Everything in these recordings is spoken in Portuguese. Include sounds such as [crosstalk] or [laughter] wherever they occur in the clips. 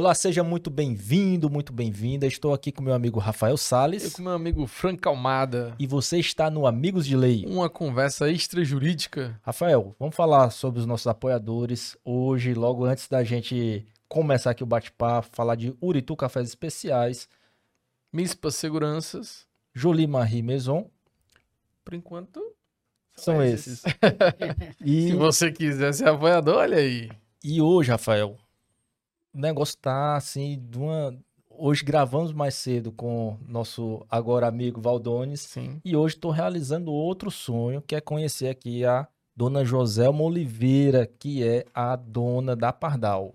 Olá, seja muito bem-vindo, muito bem-vinda. Estou aqui com meu amigo Rafael Sales. Eu com meu amigo Frank Almada. E você está no Amigos de Lei. Uma conversa extrajurídica. Rafael, vamos falar sobre os nossos apoiadores. Hoje, logo antes da gente começar aqui o bate-papo, falar de Uritu Cafés Especiais. Mispa Seguranças. Jolie Marie Maison. Por enquanto, são esses. [laughs] e... Se você quiser ser apoiador, olha aí. E hoje, Rafael, o negócio tá assim, de uma. Hoje gravamos mais cedo com nosso agora amigo Valdones. Sim. E hoje estou realizando outro sonho, que é conhecer aqui a dona Joselma Oliveira, que é a dona da Pardal.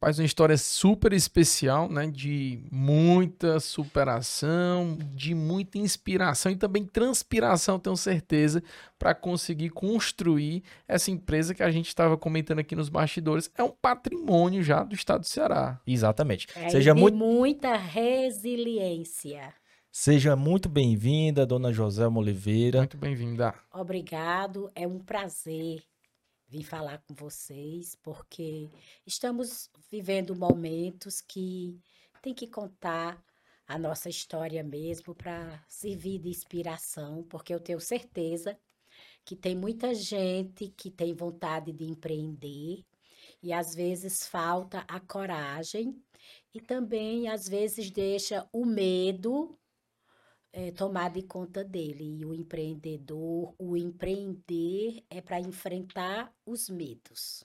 Faz uma história super especial, né? De muita superação, de muita inspiração e também transpiração, tenho certeza, para conseguir construir essa empresa que a gente estava comentando aqui nos bastidores. É um patrimônio já do estado do Ceará. Exatamente. É, Seja muito... muita resiliência. Seja muito bem-vinda, dona Joselma Oliveira. Muito bem-vinda. Obrigado, é um prazer vim falar com vocês, porque estamos vivendo momentos que tem que contar a nossa história mesmo para servir de inspiração, porque eu tenho certeza que tem muita gente que tem vontade de empreender e às vezes falta a coragem e também às vezes deixa o medo é, tomar de conta dele. E o empreendedor, o empreender é para enfrentar os medos.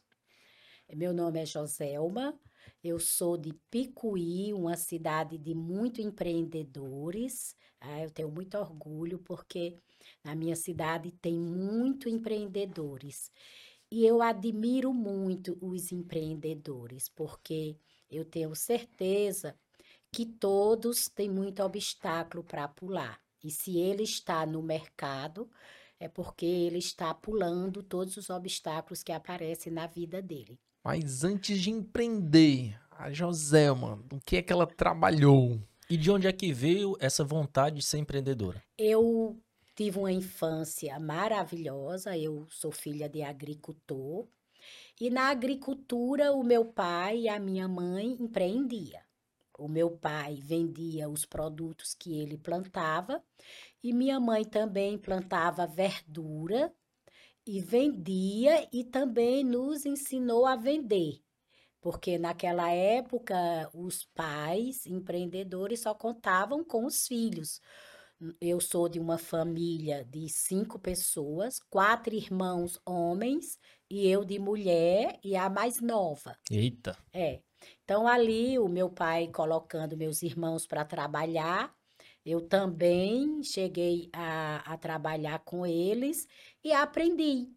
Meu nome é Joselma, eu sou de Picuí, uma cidade de muito empreendedores. Ah, eu tenho muito orgulho porque na minha cidade tem muito empreendedores. E eu admiro muito os empreendedores, porque eu tenho certeza que todos têm muito obstáculo para pular. E se ele está no mercado, é porque ele está pulando todos os obstáculos que aparecem na vida dele. Mas antes de empreender, a Joselma, o que é que ela trabalhou? E de onde é que veio essa vontade de ser empreendedora? Eu tive uma infância maravilhosa, eu sou filha de agricultor. E na agricultura, o meu pai e a minha mãe empreendiam. O meu pai vendia os produtos que ele plantava e minha mãe também plantava verdura e vendia e também nos ensinou a vender. Porque naquela época os pais empreendedores só contavam com os filhos. Eu sou de uma família de cinco pessoas, quatro irmãos homens e eu de mulher e a mais nova. Eita! É. Então, ali, o meu pai colocando meus irmãos para trabalhar, eu também cheguei a, a trabalhar com eles e aprendi.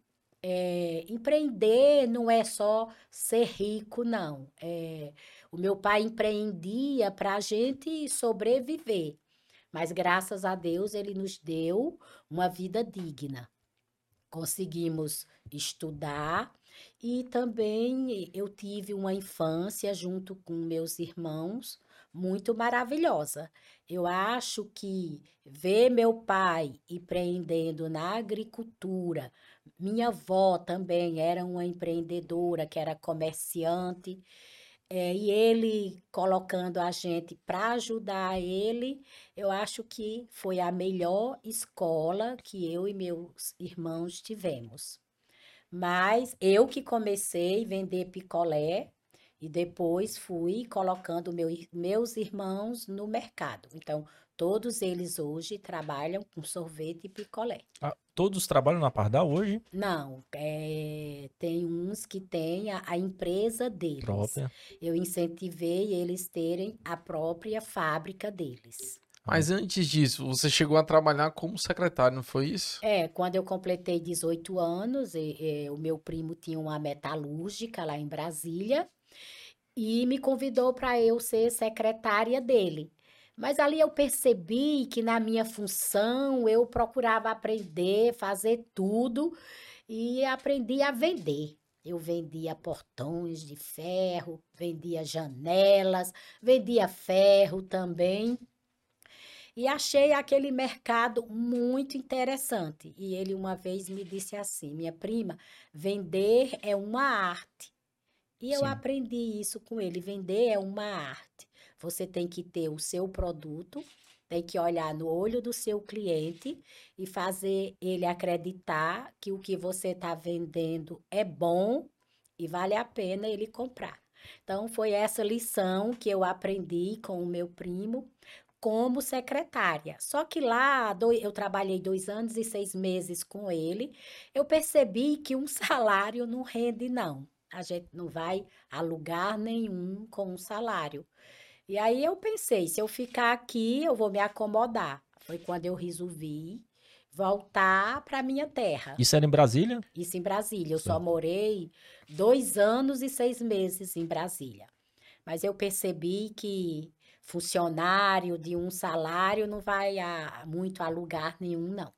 É, empreender não é só ser rico, não. É, o meu pai empreendia para a gente sobreviver, mas graças a Deus ele nos deu uma vida digna. Conseguimos estudar, e também eu tive uma infância junto com meus irmãos muito maravilhosa. Eu acho que ver meu pai empreendendo na agricultura, minha avó também era uma empreendedora, que era comerciante, é, e ele colocando a gente para ajudar ele, eu acho que foi a melhor escola que eu e meus irmãos tivemos. Mas eu que comecei a vender picolé e depois fui colocando meu, meus irmãos no mercado. Então, todos eles hoje trabalham com sorvete e picolé. Ah, todos trabalham na Pardal hoje? Não, é, tem uns que têm a, a empresa deles. Própria. Eu incentivei eles terem a própria fábrica deles. Mas antes disso, você chegou a trabalhar como secretário, não foi isso? É, quando eu completei 18 anos, e, e, o meu primo tinha uma metalúrgica lá em Brasília e me convidou para eu ser secretária dele. Mas ali eu percebi que na minha função eu procurava aprender, fazer tudo e aprendi a vender. Eu vendia portões de ferro, vendia janelas, vendia ferro também. E achei aquele mercado muito interessante. E ele uma vez me disse assim: minha prima, vender é uma arte. E eu Sim. aprendi isso com ele. Vender é uma arte. Você tem que ter o seu produto, tem que olhar no olho do seu cliente e fazer ele acreditar que o que você está vendendo é bom e vale a pena ele comprar. Então, foi essa lição que eu aprendi com o meu primo como secretária. Só que lá eu trabalhei dois anos e seis meses com ele. Eu percebi que um [laughs] salário não rende, não. A gente não vai a lugar nenhum com um salário. E aí eu pensei, se eu ficar aqui, eu vou me acomodar. Foi quando eu resolvi voltar para minha terra. Isso era em Brasília? Isso em Brasília. Eu só Certo. morei dois anos e seis meses em Brasília. Mas eu percebi que funcionário de um salário não vai a, muito a lugar nenhum, não.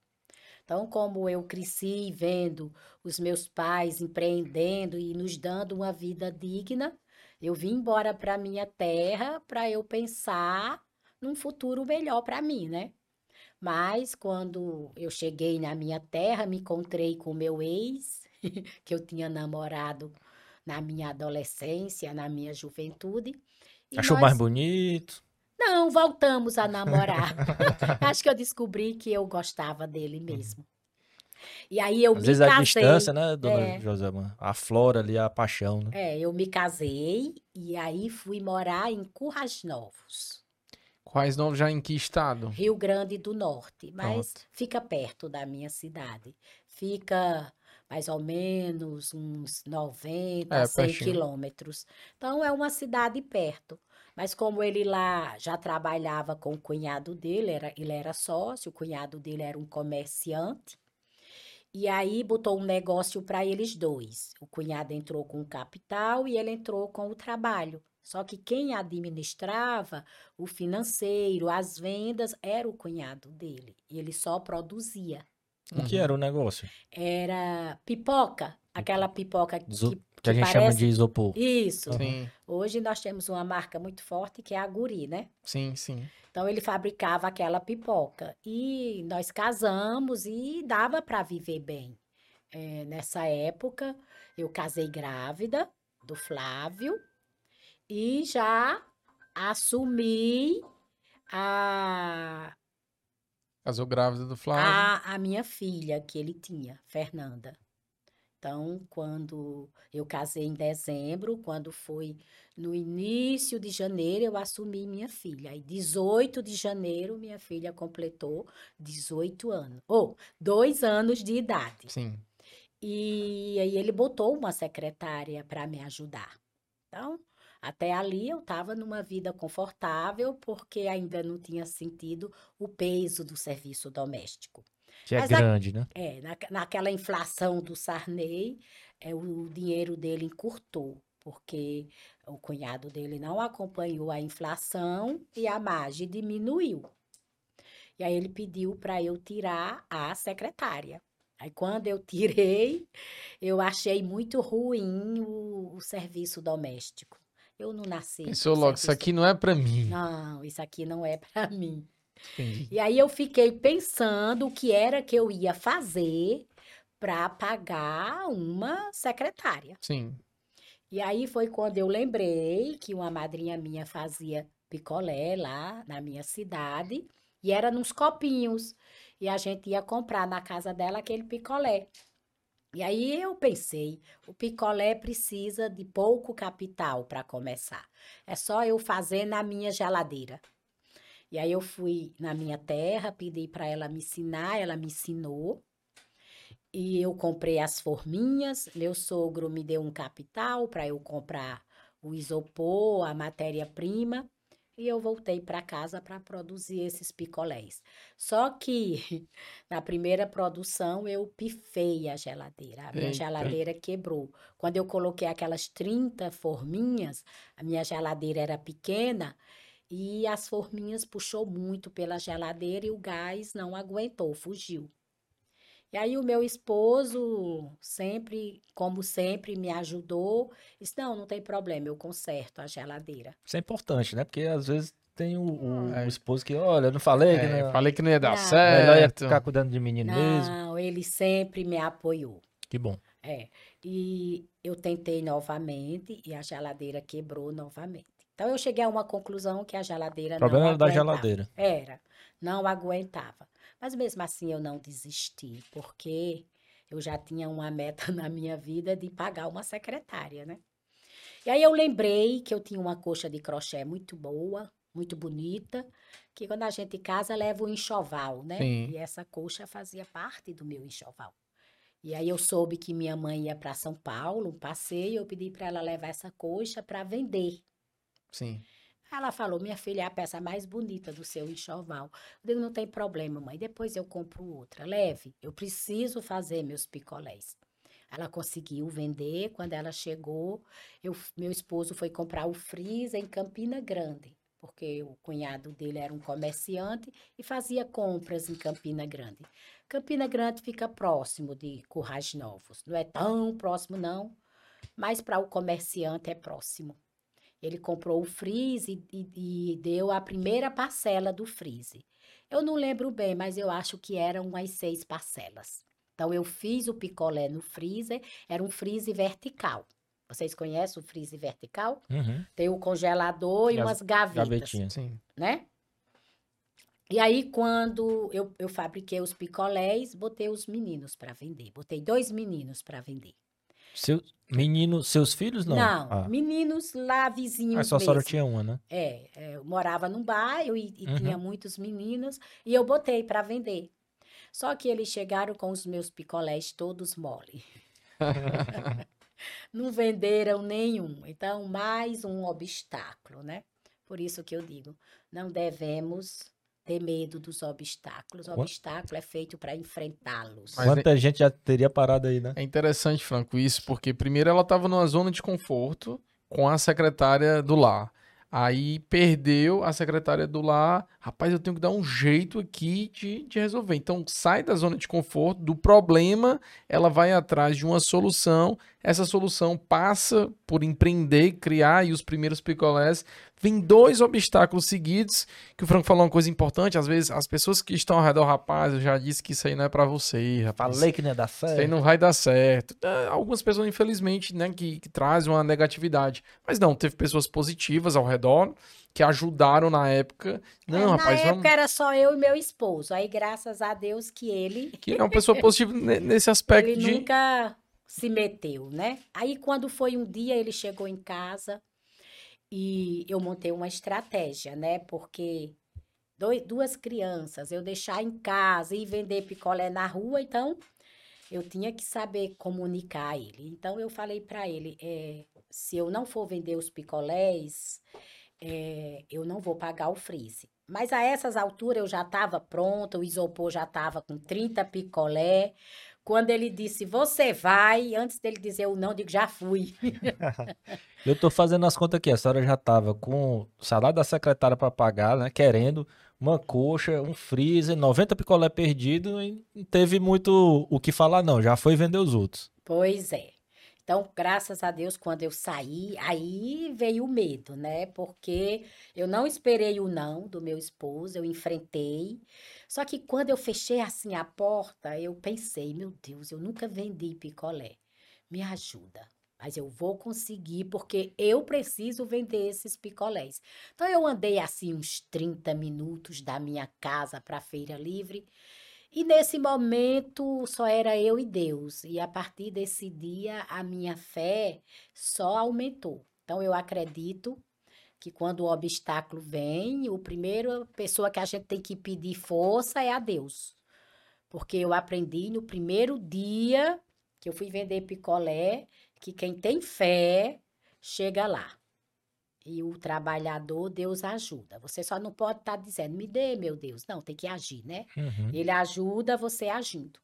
Então, como eu cresci vendo os meus pais empreendendo e nos dando uma vida digna, eu vim embora para minha terra para eu pensar num futuro melhor para mim, né? Mas quando eu cheguei na minha terra, me encontrei com meu ex, [laughs] que eu tinha namorado na minha adolescência, na minha juventude. E Achou nós- mais bonito? Não, voltamos a namorar. [laughs] Acho que eu descobri que eu gostava dele mesmo. E aí eu Às me vezes a casei. distância, né, dona É. Joselma? Aflora ali a paixão, né? É, eu me casei e aí fui morar em Currais Novos, Quais novos já em que estado? Rio Grande do Norte, mas Pronto. fica perto da minha cidade. Fica mais ou menos uns 90, É, 100 pertinho. quilômetros. Então é uma cidade perto. Mas como ele lá já trabalhava com o cunhado dele, era, ele era sócio, o cunhado dele era um comerciante. E aí botou um negócio para eles dois. O cunhado entrou com o capital e ele entrou com o trabalho. Só que quem administrava o financeiro, as vendas, era o cunhado dele. E ele só produzia. O que Uhum. era o negócio? Era pipoca, aquela pipoca que, Iso- que, Que a gente chama parece- de isopor. Isso. Sim, Hoje nós temos uma marca muito forte que é a Guri, né? sim, sim. Então ele fabricava aquela pipoca. E nós casamos e dava para viver bem. Eh, nessa época, eu casei grávida do Flávio e já assumi a, Casou grávida do Flávio. a, a minha filha que ele tinha, Fernanda. Então, quando eu casei em dezembro, quando foi no início de janeiro, eu assumi minha filha. Aí, 18 de janeiro, minha filha completou 18 anos. Ou, dois anos de idade. Sim. E aí ele botou uma secretária para me ajudar. Então, até ali eu estava numa vida confortável, porque ainda não tinha sentido o peso do serviço doméstico. Que é Mas grande, né? É, na, naquela inflação do Sarney, é, o dinheiro dele encurtou, porque o cunhado dele não acompanhou a inflação e a margem diminuiu. E aí ele pediu para eu tirar a secretária. Aí quando eu tirei, eu achei muito ruim o, o serviço doméstico. Eu não nasci. Pensou logo, isso aqui não é pra mim. Não, isso aqui não é para mim. Entendi. E aí eu fiquei pensando o que era que eu ia fazer para pagar uma secretária. Sim. E aí foi quando eu lembrei que uma madrinha minha fazia picolé lá na minha cidade e era nos copinhos. E a gente ia comprar na casa dela aquele picolé. E aí eu pensei, o picolé precisa de pouco capital para começar. É só eu fazer na minha geladeira. E aí eu fui na minha terra, pedi para ela me ensinar, ela me ensinou. E eu comprei as forminhas, meu sogro me deu um capital para eu comprar o isopor, a matéria-prima, e eu voltei para casa para produzir esses picolés. Só que [laughs] na primeira produção eu pifei a geladeira, a minha Eita. geladeira quebrou. Quando eu coloquei aquelas 30 forminhas, a minha geladeira era pequena e as forminhas puxou muito pela geladeira e o gás não aguentou, fugiu. E aí o meu esposo sempre, como sempre, me ajudou. Disse, não, não tem problema, eu conserto a geladeira. Isso é importante, né? Porque às vezes tem o, o- É. o esposo que, olha, eu não falei que É, não, falei que não ia dar Não. melhor ia certo. ficar cuidando de menino mesmo. Não, ele sempre me apoiou. Que bom. É. E eu tentei novamente e a geladeira quebrou novamente. Então eu cheguei a uma conclusão que a geladeira O problema não era da geladeira. Era, não aguentava. Mas mesmo assim eu não desisti, porque eu já tinha uma meta [laughs] na minha vida de pagar uma secretária, né? E aí eu lembrei que eu tinha uma coxa de crochê muito boa, muito bonita, que quando a gente casa leva o enxoval, né? Sim. E essa coxa fazia parte do meu enxoval. E aí eu soube que minha mãe ia para São Paulo, um passeio, eu pedi para ela levar essa coxa para vender. Sim. Ela falou, minha filha é a peça mais bonita do seu enxoval. Eu digo, não tem problema, mãe. Depois eu compro outra. Leve, eu preciso fazer meus picolés. Ela conseguiu vender. Quando ela chegou, eu, meu esposo foi comprar o freezer em Campina Grande, porque o cunhado dele era um comerciante e fazia compras em Campina Grande. Campina Grande fica próximo de Currais Novos. Não é tão próximo, não, mas para o comerciante é próximo. Ele comprou o freeze e, e deu a primeira parcela do freeze. Eu não lembro bem, mas eu acho que eram umas seis parcelas. Então, eu fiz o picolé no freezer, era um freezer vertical. Vocês conhecem o freezer vertical? Uhum. Tem o congelador e, E as umas gavetas, Gavetinhas. Sim. né? E aí, quando eu, eu fabriquei os picolés, botei os meninos para vender. Botei dois meninos para vender. Seu, menino, seus filhos não? Ah. meninos lá vizinhos Ah, só a senhora tinha uma, né? É, é, eu morava num bairro e, e Uhum. tinha muitos meninos e eu botei para vender. Só que eles chegaram com os meus picolés todos mole. [laughs] Não venderam nenhum. Então, mais um obstáculo, né? Por isso que eu digo, não devemos ter medo dos obstáculos. O obstáculo é feito para enfrentá-los. Mas Quanta gente já teria parado aí, né? É interessante, Franco, isso, porque primeiro ela estava numa zona de conforto com a secretária do lar. Aí perdeu a secretária do lar. Rapaz, eu tenho que dar um jeito aqui de, de resolver. Então sai da zona de conforto, do problema, ela vai atrás de uma solução. Essa solução passa por empreender, criar aí os primeiros picolés. Vem dois obstáculos seguidos, que o Franco falou uma coisa importante. Às vezes as pessoas que estão ao redor, rapaz, eu já disse que isso aí não é pra você, rapaz. Falei que não ia dar Isso aí certo. não vai dar certo. É, algumas pessoas, infelizmente, né, que, que trazem uma negatividade. Mas não, teve pessoas positivas ao redor que ajudaram na época. Não, É, na rapaz, época vamos. era só eu e meu esposo. Aí, graças a Deus que ele [laughs] Que é uma pessoa positiva ne- nesse aspecto Ele de. nunca se meteu, né? Aí, quando foi um dia, ele chegou em casa e eu montei uma estratégia, né? Porque doi- duas crianças, eu deixar em casa e vender picolé na rua, então eu tinha que saber comunicar a ele. Então, eu falei para ele: eh, se eu não for vender os picolés, eh, eu não vou pagar o freeze. Mas a essas alturas eu já estava pronta, o isopor já estava com 30 picolé. Quando ele disse, você vai, antes dele dizer o não, eu digo, já fui. [laughs] Eu tô fazendo as contas aqui. A senhora já tava com o salário da secretária para pagar, né? Querendo uma coxa, um freezer, 90 picolé perdido e não teve muito o que falar, não. Já foi vender os outros. Pois é. Então, graças a Deus, quando eu saí, aí veio o medo, né? Porque eu não esperei o não do meu esposo, eu enfrentei. Só que quando eu fechei assim a porta, eu pensei, meu Deus, eu nunca vendi picolé. Me ajuda. Mas eu vou conseguir, porque eu preciso vender esses picolés. Então, eu andei assim uns 30 minutos da minha casa para a Feira Livre. E nesse momento só era eu e Deus. E a partir desse dia a minha fé só aumentou. Então eu acredito que quando o obstáculo vem, o primeiro pessoa que a gente tem que pedir força é a Deus. Porque eu aprendi no primeiro dia que eu fui vender picolé que quem tem fé chega lá. E o trabalhador, Deus ajuda. Você só não pode estar dizendo, me dê, meu Deus. Não, tem que agir, né? Uhum. Ele ajuda você agindo.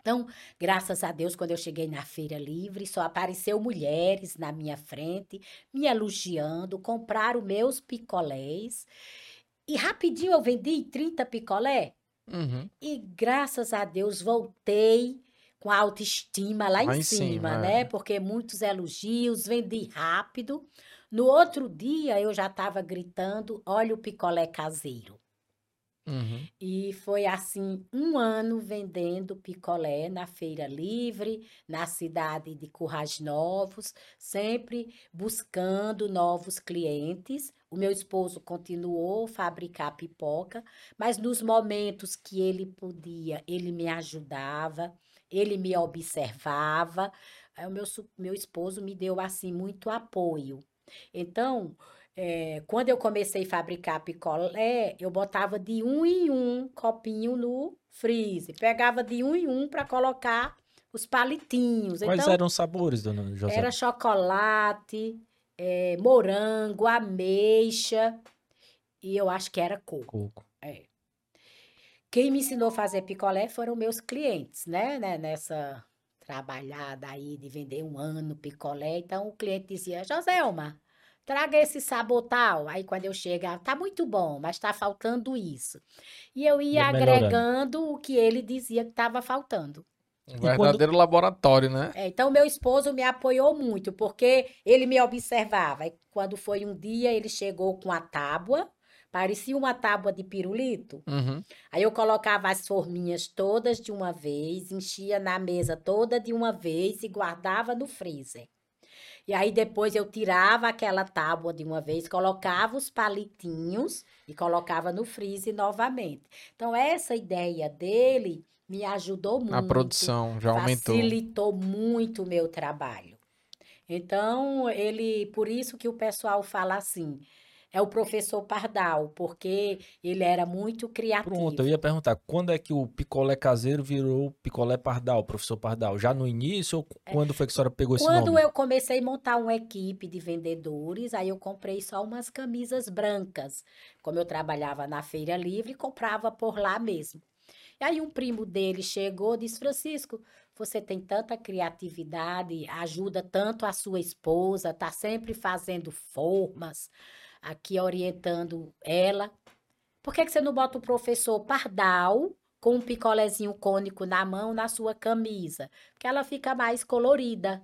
Então, graças a Deus, quando eu cheguei na Feira Livre, só apareceu mulheres na minha frente, me elogiando, compraram meus picolés. E rapidinho eu vendi 30 picolé. Uhum. E graças a Deus voltei com a autoestima lá, Lá em em cima, cima, né? é. Porque muitos elogios, vendi rápido. No outro dia eu já estava gritando: olha o picolé caseiro. Uhum. E foi assim um ano vendendo picolé na Feira Livre, na cidade de Currais Novos, sempre buscando novos clientes. O meu esposo continuou a fabricar pipoca, mas nos momentos que ele podia, ele me ajudava, ele me observava. O meu, meu esposo me deu assim muito apoio. Então, é, quando eu comecei a fabricar picolé, eu botava de um em um copinho no freezer. Pegava de um em um para colocar os palitinhos. Quais Então, eram os sabores, dona José? era chocolate, é, morango, ameixa e eu acho que era coco. Coco. Quem me ensinou a fazer picolé foram meus clientes, né? né, Nessa trabalhada aí de vender um ano picolé. Então o cliente dizia: Joselma, traga esse sabor tal. Aí quando eu chegava, tá muito bom, mas tá faltando isso. E eu ia melhorando. agregando o que ele dizia que estava faltando. Um quando- verdadeiro laboratório, né? É, então, meu esposo me apoiou muito, porque ele me observava. E quando foi um dia, ele chegou com a tábua, parecia uma tábua de pirulito. Uhum. Aí eu colocava as forminhas todas de uma vez, enchia na mesa toda de uma vez e guardava no freezer. E aí depois eu tirava aquela tábua de uma vez, colocava os palitinhos e colocava no freezer novamente. Então, essa ideia dele me ajudou muito. A produção já aumentou. Facilitou muito o meu trabalho. Então, ele, por isso que o pessoal fala assim, é o professor Pardal, porque ele era muito criativo. Pronto, eu ia perguntar, quando é que o picolé caseiro virou picolé pardal, professor Pardal? Já no início ou quando foi que a senhora pegou esse É. Quando nome? eu comecei a montar uma equipe de vendedores, aí eu comprei só umas camisas brancas. Como eu trabalhava na Feira Livre, comprava por lá mesmo. E aí um primo dele chegou e disse: Francisco, você tem tanta criatividade, ajuda tanto a sua esposa, tá sempre fazendo formas, aqui orientando ela. Por que que você não bota o professor Pardal com um picolézinho cônico na mão na sua camisa? Porque ela fica mais colorida.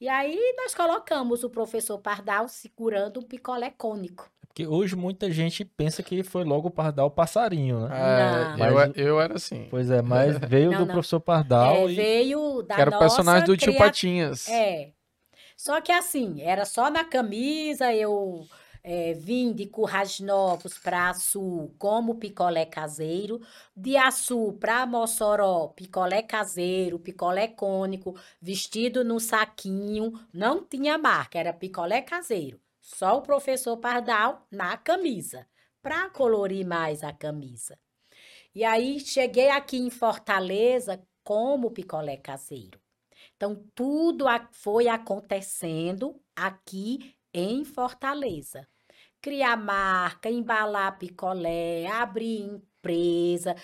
E aí nós colocamos o professor Pardal segurando um picolé cônico. Porque hoje muita gente pensa que foi logo o Pardal passarinho, né? É, Não. eu, Mas- eu era assim. Pois é, mas [laughs] veio Não, do não. professor Pardal É, e veio da Que era o personagem do tio cria- Patinhas. É. Só que assim, era só na camisa, eu é, vim de Currais Novos para Açu como picolé caseiro, de Açu para Mossoró, picolé caseiro, picolé cônico, vestido no saquinho, não tinha marca, era picolé caseiro. Só o professor Pardal na camisa, para colorir mais a camisa. E aí cheguei aqui em Fortaleza como picolé caseiro. Então, tudo foi acontecendo aqui em Fortaleza. Criar marca, embalar picolé, abrir empresa,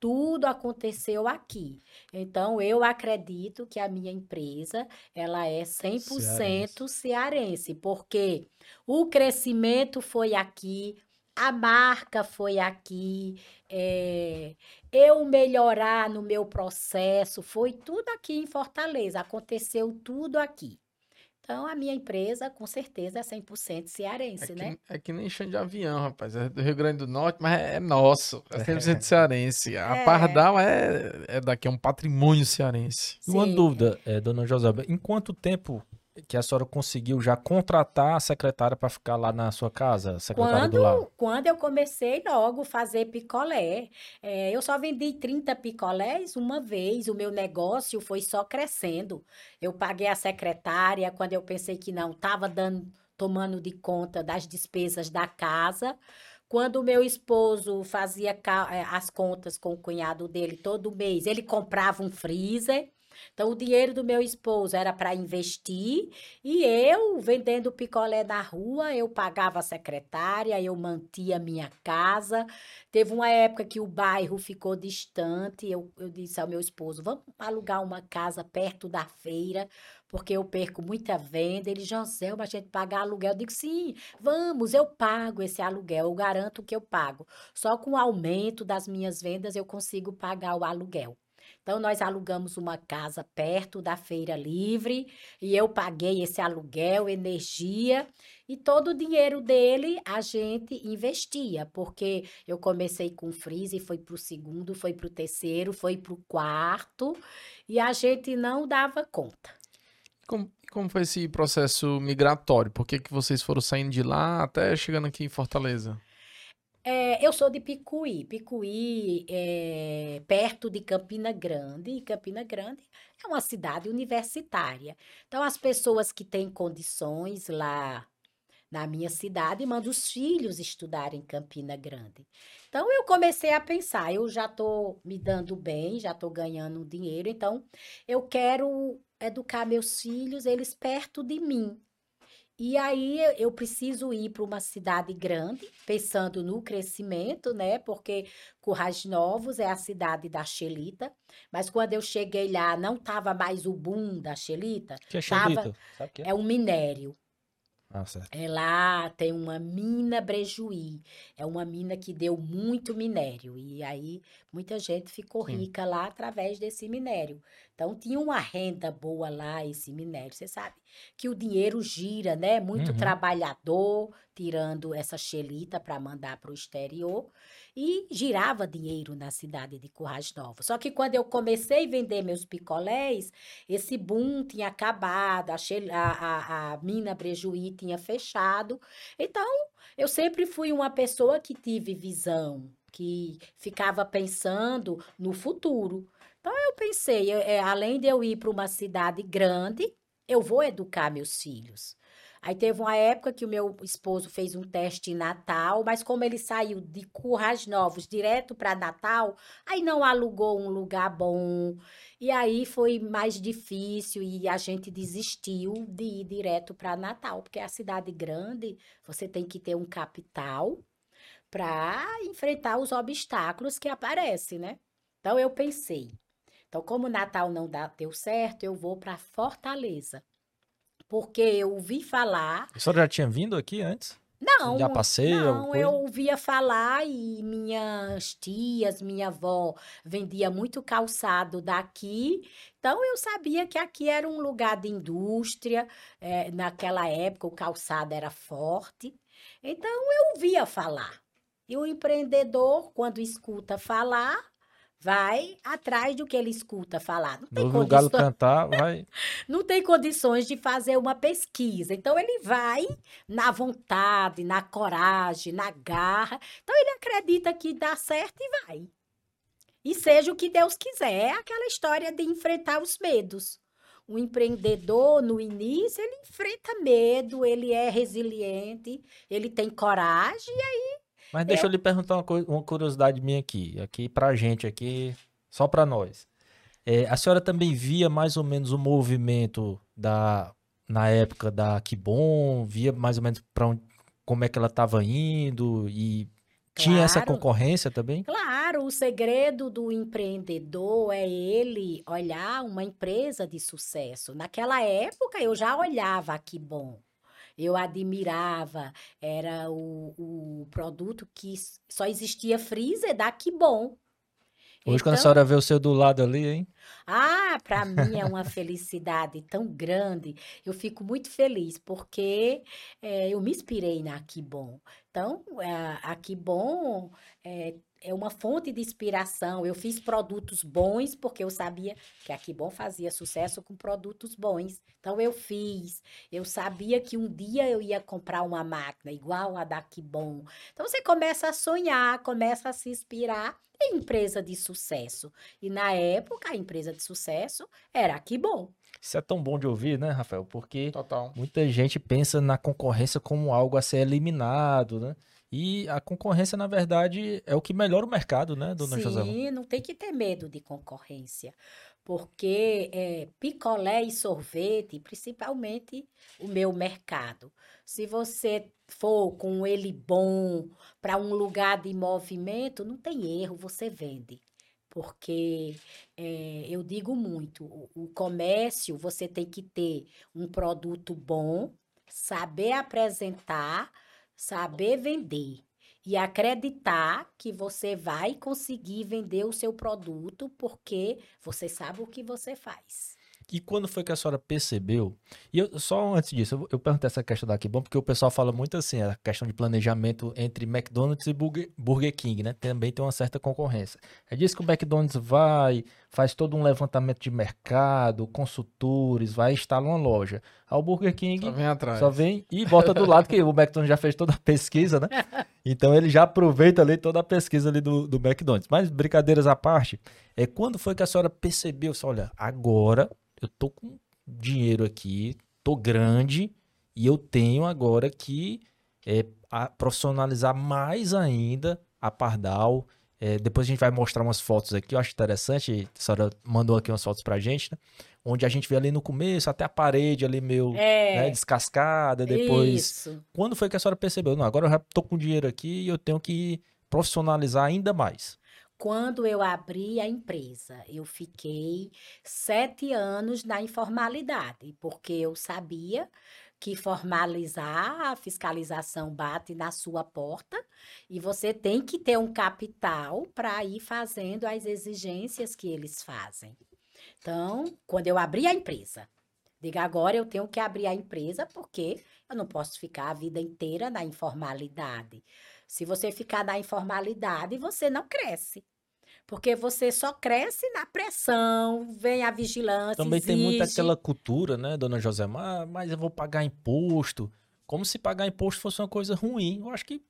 tudo aconteceu aqui. Então, eu acredito que a minha empresa, ela é 100% cearense, porque o crescimento foi aqui, a marca foi aqui, eh, eu melhorar no meu processo, foi tudo aqui em Fortaleza, aconteceu tudo aqui. Então, a minha empresa, com certeza, é 100% É cearense, que, né? é que nem chão de avião, rapaz. É do Rio Grande do Norte, mas é, é nosso. É 100% cearense. A É. Pardal é, é daqui, é um patrimônio cearense. E Uma Sim. dúvida, é, dona Joselba, em quanto tempo que a senhora conseguiu já contratar a secretária para ficar lá na sua casa, secretária do lar? Quando, quando eu comecei logo fazer picolé, eh, eu só vendi 30 picolés uma vez, o meu negócio foi só crescendo. Eu paguei a secretária quando eu pensei que não estava dando, tomando de conta das despesas da casa. Quando o meu esposo fazia eh, as contas com o cunhado dele todo mês, ele comprava um freezer. Então, o dinheiro do meu esposo era para investir e eu, vendendo picolé na rua, eu pagava a secretária, eu mantia minha casa. Teve uma época que o bairro ficou distante, eu, eu disse ao meu esposo, vamos alugar uma casa perto da feira, porque eu perco muita venda. Ele, Janselma, a gente pagar aluguel. Eu digo, sim, vamos, eu pago esse aluguel, eu garanto que eu pago. Só com o aumento das minhas vendas eu consigo pagar o aluguel. Então, nós alugamos uma casa perto da Feira Livre e eu paguei esse aluguel, energia e todo o dinheiro dele a gente investia, porque eu comecei com o freezer, foi para o segundo, foi para o terceiro, foi para o quarto e a gente não dava conta. Como, como foi esse processo migratório? Por que, que vocês foram saindo de lá até chegando aqui em Fortaleza? É, eu sou de Picuí. Picuí é perto de Campina Grande. E Campina Grande é uma cidade universitária. Então, as pessoas que têm condições lá na minha cidade mandam os filhos estudarem em Campina Grande. Então, eu comecei a pensar: eu já estou me dando bem, já estou ganhando dinheiro, então eu quero educar meus filhos, eles perto de mim. E aí eu preciso ir para uma cidade grande, pensando no crescimento, né? Porque Currais Novos é a cidade da Xelita, mas quando eu cheguei lá não estava mais o boom da Xelita. Que é tava, que é? é um minério. Ah, certo. É lá tem uma mina Brejuí. É uma mina que deu muito minério. E aí muita gente ficou Sim. rica lá através desse minério. Então tinha uma renda boa lá, esse minério. Você sabe que o dinheiro gira, né? Muito Uhum. trabalhador tirando essa xelita para mandar para o exterior. E girava dinheiro na cidade de Currais Novos. Só que quando eu comecei a vender meus picolés, esse boom tinha acabado, a, a, a mina Brejuí tinha fechado. Então, eu sempre fui uma pessoa que tive visão, que ficava pensando no futuro. Então, eu pensei, eu- é, além de eu ir para uma cidade grande, eu vou educar meus filhos. Aí teve uma época que o meu esposo fez um teste em Natal, mas como ele saiu de Currais Novos direto para Natal, aí não alugou um lugar bom. E aí foi mais difícil e a gente desistiu de ir direto para Natal, porque a cidade grande, você tem que ter um capital para enfrentar os obstáculos que aparecem, né? Então eu pensei, então como Natal não dá, deu certo, eu vou para Fortaleza. Porque eu ouvi falar A senhora já tinha vindo aqui antes? não, Já passei não, eu ouvia falar e minhas tias, minha avó vendia muito calçado daqui, então eu sabia que aqui era um lugar de indústria, eh, naquela época o calçado era forte, então eu ouvia falar. E o empreendedor, quando escuta falar, vai atrás do que ele escuta falar. Não tem o galo condições cantar, vai. [laughs] não tem condições de fazer uma pesquisa. Então, ele vai na vontade, na coragem, na garra. Então, ele acredita que dá certo e vai. E seja o que Deus quiser. É aquela história de enfrentar os medos. O empreendedor, no início, ele enfrenta medo, ele é resiliente, ele tem coragem. Mas deixa eu lhe perguntar uma, coisa, uma curiosidade minha aqui, aqui pra gente, aqui, só pra nós. É, a senhora também via mais ou menos o movimento da, na época da Kibon, via mais ou menos para onde, como é que ela estava indo e tinha essa Claro. concorrência também? Claro, o segredo do empreendedor é ele olhar uma empresa de sucesso. Naquela época eu já olhava a Que Bom. Eu admirava, era o, o produto que só existia freezer da Que Bom. Hoje, quando a Então, senhora vê o seu do lado ali, hein? ah, para [laughs] mim é uma felicidade tão grande. Eu fico muito feliz porque eh, eu me inspirei na Aquibom. Então, a Aquibom é, é uma fonte de inspiração. Eu fiz produtos bons porque eu sabia que a Aquibom fazia sucesso com produtos bons. Então, eu fiz. Eu sabia que um dia eu ia comprar uma máquina igual a da Aquibom. Então, você começa a sonhar, começa a se inspirar em empresa de sucesso. E na época, a empresa de sucesso era a Que Bom. Isso é tão bom de ouvir, né, Rafael? Porque Total. muita gente pensa na concorrência como algo a ser eliminado, né? E a concorrência, na verdade, é o que melhora o mercado, né, dona Joselma? Sim, não tem que ter medo de concorrência. Porque é, picolé e sorvete, principalmente o meu mercado. Se você for com ele bom para um lugar de movimento, não tem erro, você vende. Porque eh, eu digo muito, o, o comércio você tem que ter um produto bom, saber apresentar, saber vender. e acreditar que você vai conseguir vender o seu produto porque você sabe o que você faz. E quando foi que a senhora percebeu? E eu, só antes disso, eu, eu perguntei essa questão daqui, bom, porque o pessoal fala muito assim, a questão de planejamento entre McDonald's e Burger, Burger King, né? Também tem uma certa concorrência. É disso que o McDonald's vai, faz todo um levantamento de mercado, consultores, vai instalar uma loja. Ao Burger King Só vem atrás. só vem e bota do lado, que o McDonald's já fez toda a pesquisa, né? [laughs] Então ele já aproveita ali toda a pesquisa ali do, do McDonald's. Mas brincadeiras à parte, é quando foi que a senhora percebeu, só, olha, agora eu tô com dinheiro aqui, tô grande e eu tenho agora que é, a- profissionalizar mais ainda a Pardal. É, depois a gente vai mostrar umas fotos aqui, eu acho interessante. A senhora mandou aqui umas fotos pra gente, né? Onde a gente vê ali no começo, até a parede ali meio né, É, descascada, depois isso. quando foi que a senhora percebeu? Não, agora eu já tô com dinheiro aqui e eu tenho que profissionalizar ainda mais. Quando eu abri a empresa, eu fiquei sete anos na informalidade, porque eu sabia que formalizar a fiscalização bate na sua porta e você tem que ter um capital para ir fazendo as exigências que eles fazem. Então, quando eu abri a empresa, diga agora eu tenho que abrir a empresa porque eu não posso ficar a vida inteira na informalidade. Se você ficar na informalidade, você não cresce. Porque você só cresce na pressão, vem a vigilância, Também tem muito exige. aquela cultura, né, dona Josemar? "Ah, Mas eu vou pagar imposto. Como se pagar imposto fosse uma coisa ruim. Eu acho que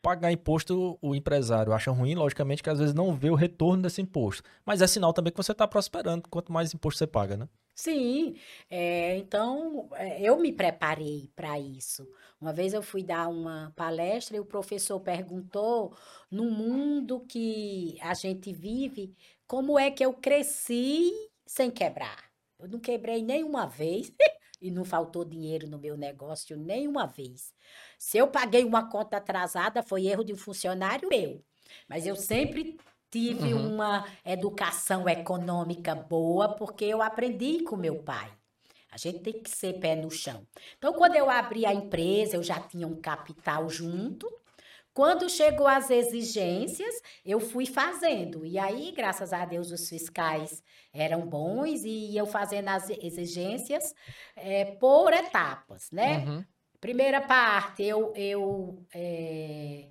pagar imposto o empresário acha ruim, logicamente, que às vezes não vê o retorno desse imposto. Mas é sinal também que você está prosperando, quanto mais imposto você paga, né? Sim, é, então é, eu me preparei para isso. Uma vez eu fui dar uma palestra e o professor perguntou, no mundo que a gente vive, como é que eu cresci sem quebrar? Eu não quebrei nenhuma vez [laughs] e não faltou dinheiro no meu negócio nenhuma vez. Se eu paguei uma conta atrasada, foi erro de um funcionário meu. Mas eu sempre tive Uhum. uma educação econômica boa, porque eu aprendi com meu pai. A gente tem que ser pé no chão. Então, quando eu abri a empresa, eu já tinha um capital junto. Quando chegou as exigências, eu fui fazendo. E aí, graças a Deus, os fiscais eram bons e iam fazendo as exigências eh, por etapas, né? Uhum. Primeira parte, eu, eu eh,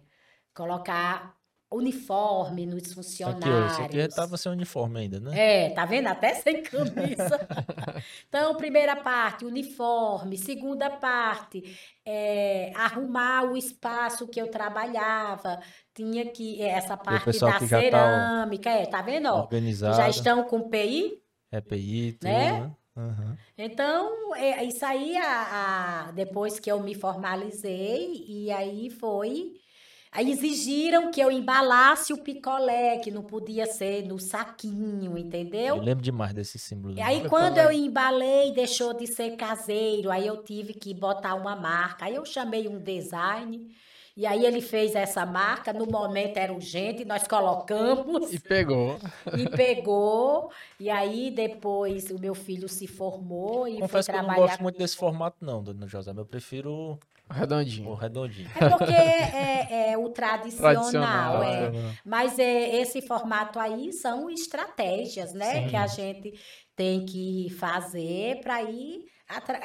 colocar uniforme nos Aqui, ó, funcionários. esse aqui estava sem uniforme ainda, né? É, tá vendo? Até sem camisa. [laughs] Então, primeira parte, uniforme. Segunda parte, é, arrumar o espaço que eu trabalhava. Tinha que, é, essa parte da tá, ó, cerâmica, é, tá vendo? ó? Organizado, já estão com PI. EPI, tudo, né? né? Aham. Então, é, isso aí, a, a- depois que eu me formalizei, e aí foi. Aí exigiram que eu embalasse o picolé, que não podia ser no saquinho, entendeu? Eu lembro demais desse símbolo. E né? aí, Eu quando também. eu embalei, deixou de ser caseiro. Aí eu tive que botar uma marca. Aí eu chamei um design. E aí ele fez essa marca. No momento era urgente, nós colocamos E pegou. e pegou. E aí depois o meu filho se formou e Confesso foi que eu não trabalhar. gosto muito desse formato, não, dona José. Eu prefiro o Redondinho. redondinho. É porque é, é o tradicional, Tradicional, é. é. Mas é, esse formato aí são estratégias, né? Que a gente tem que fazer para ir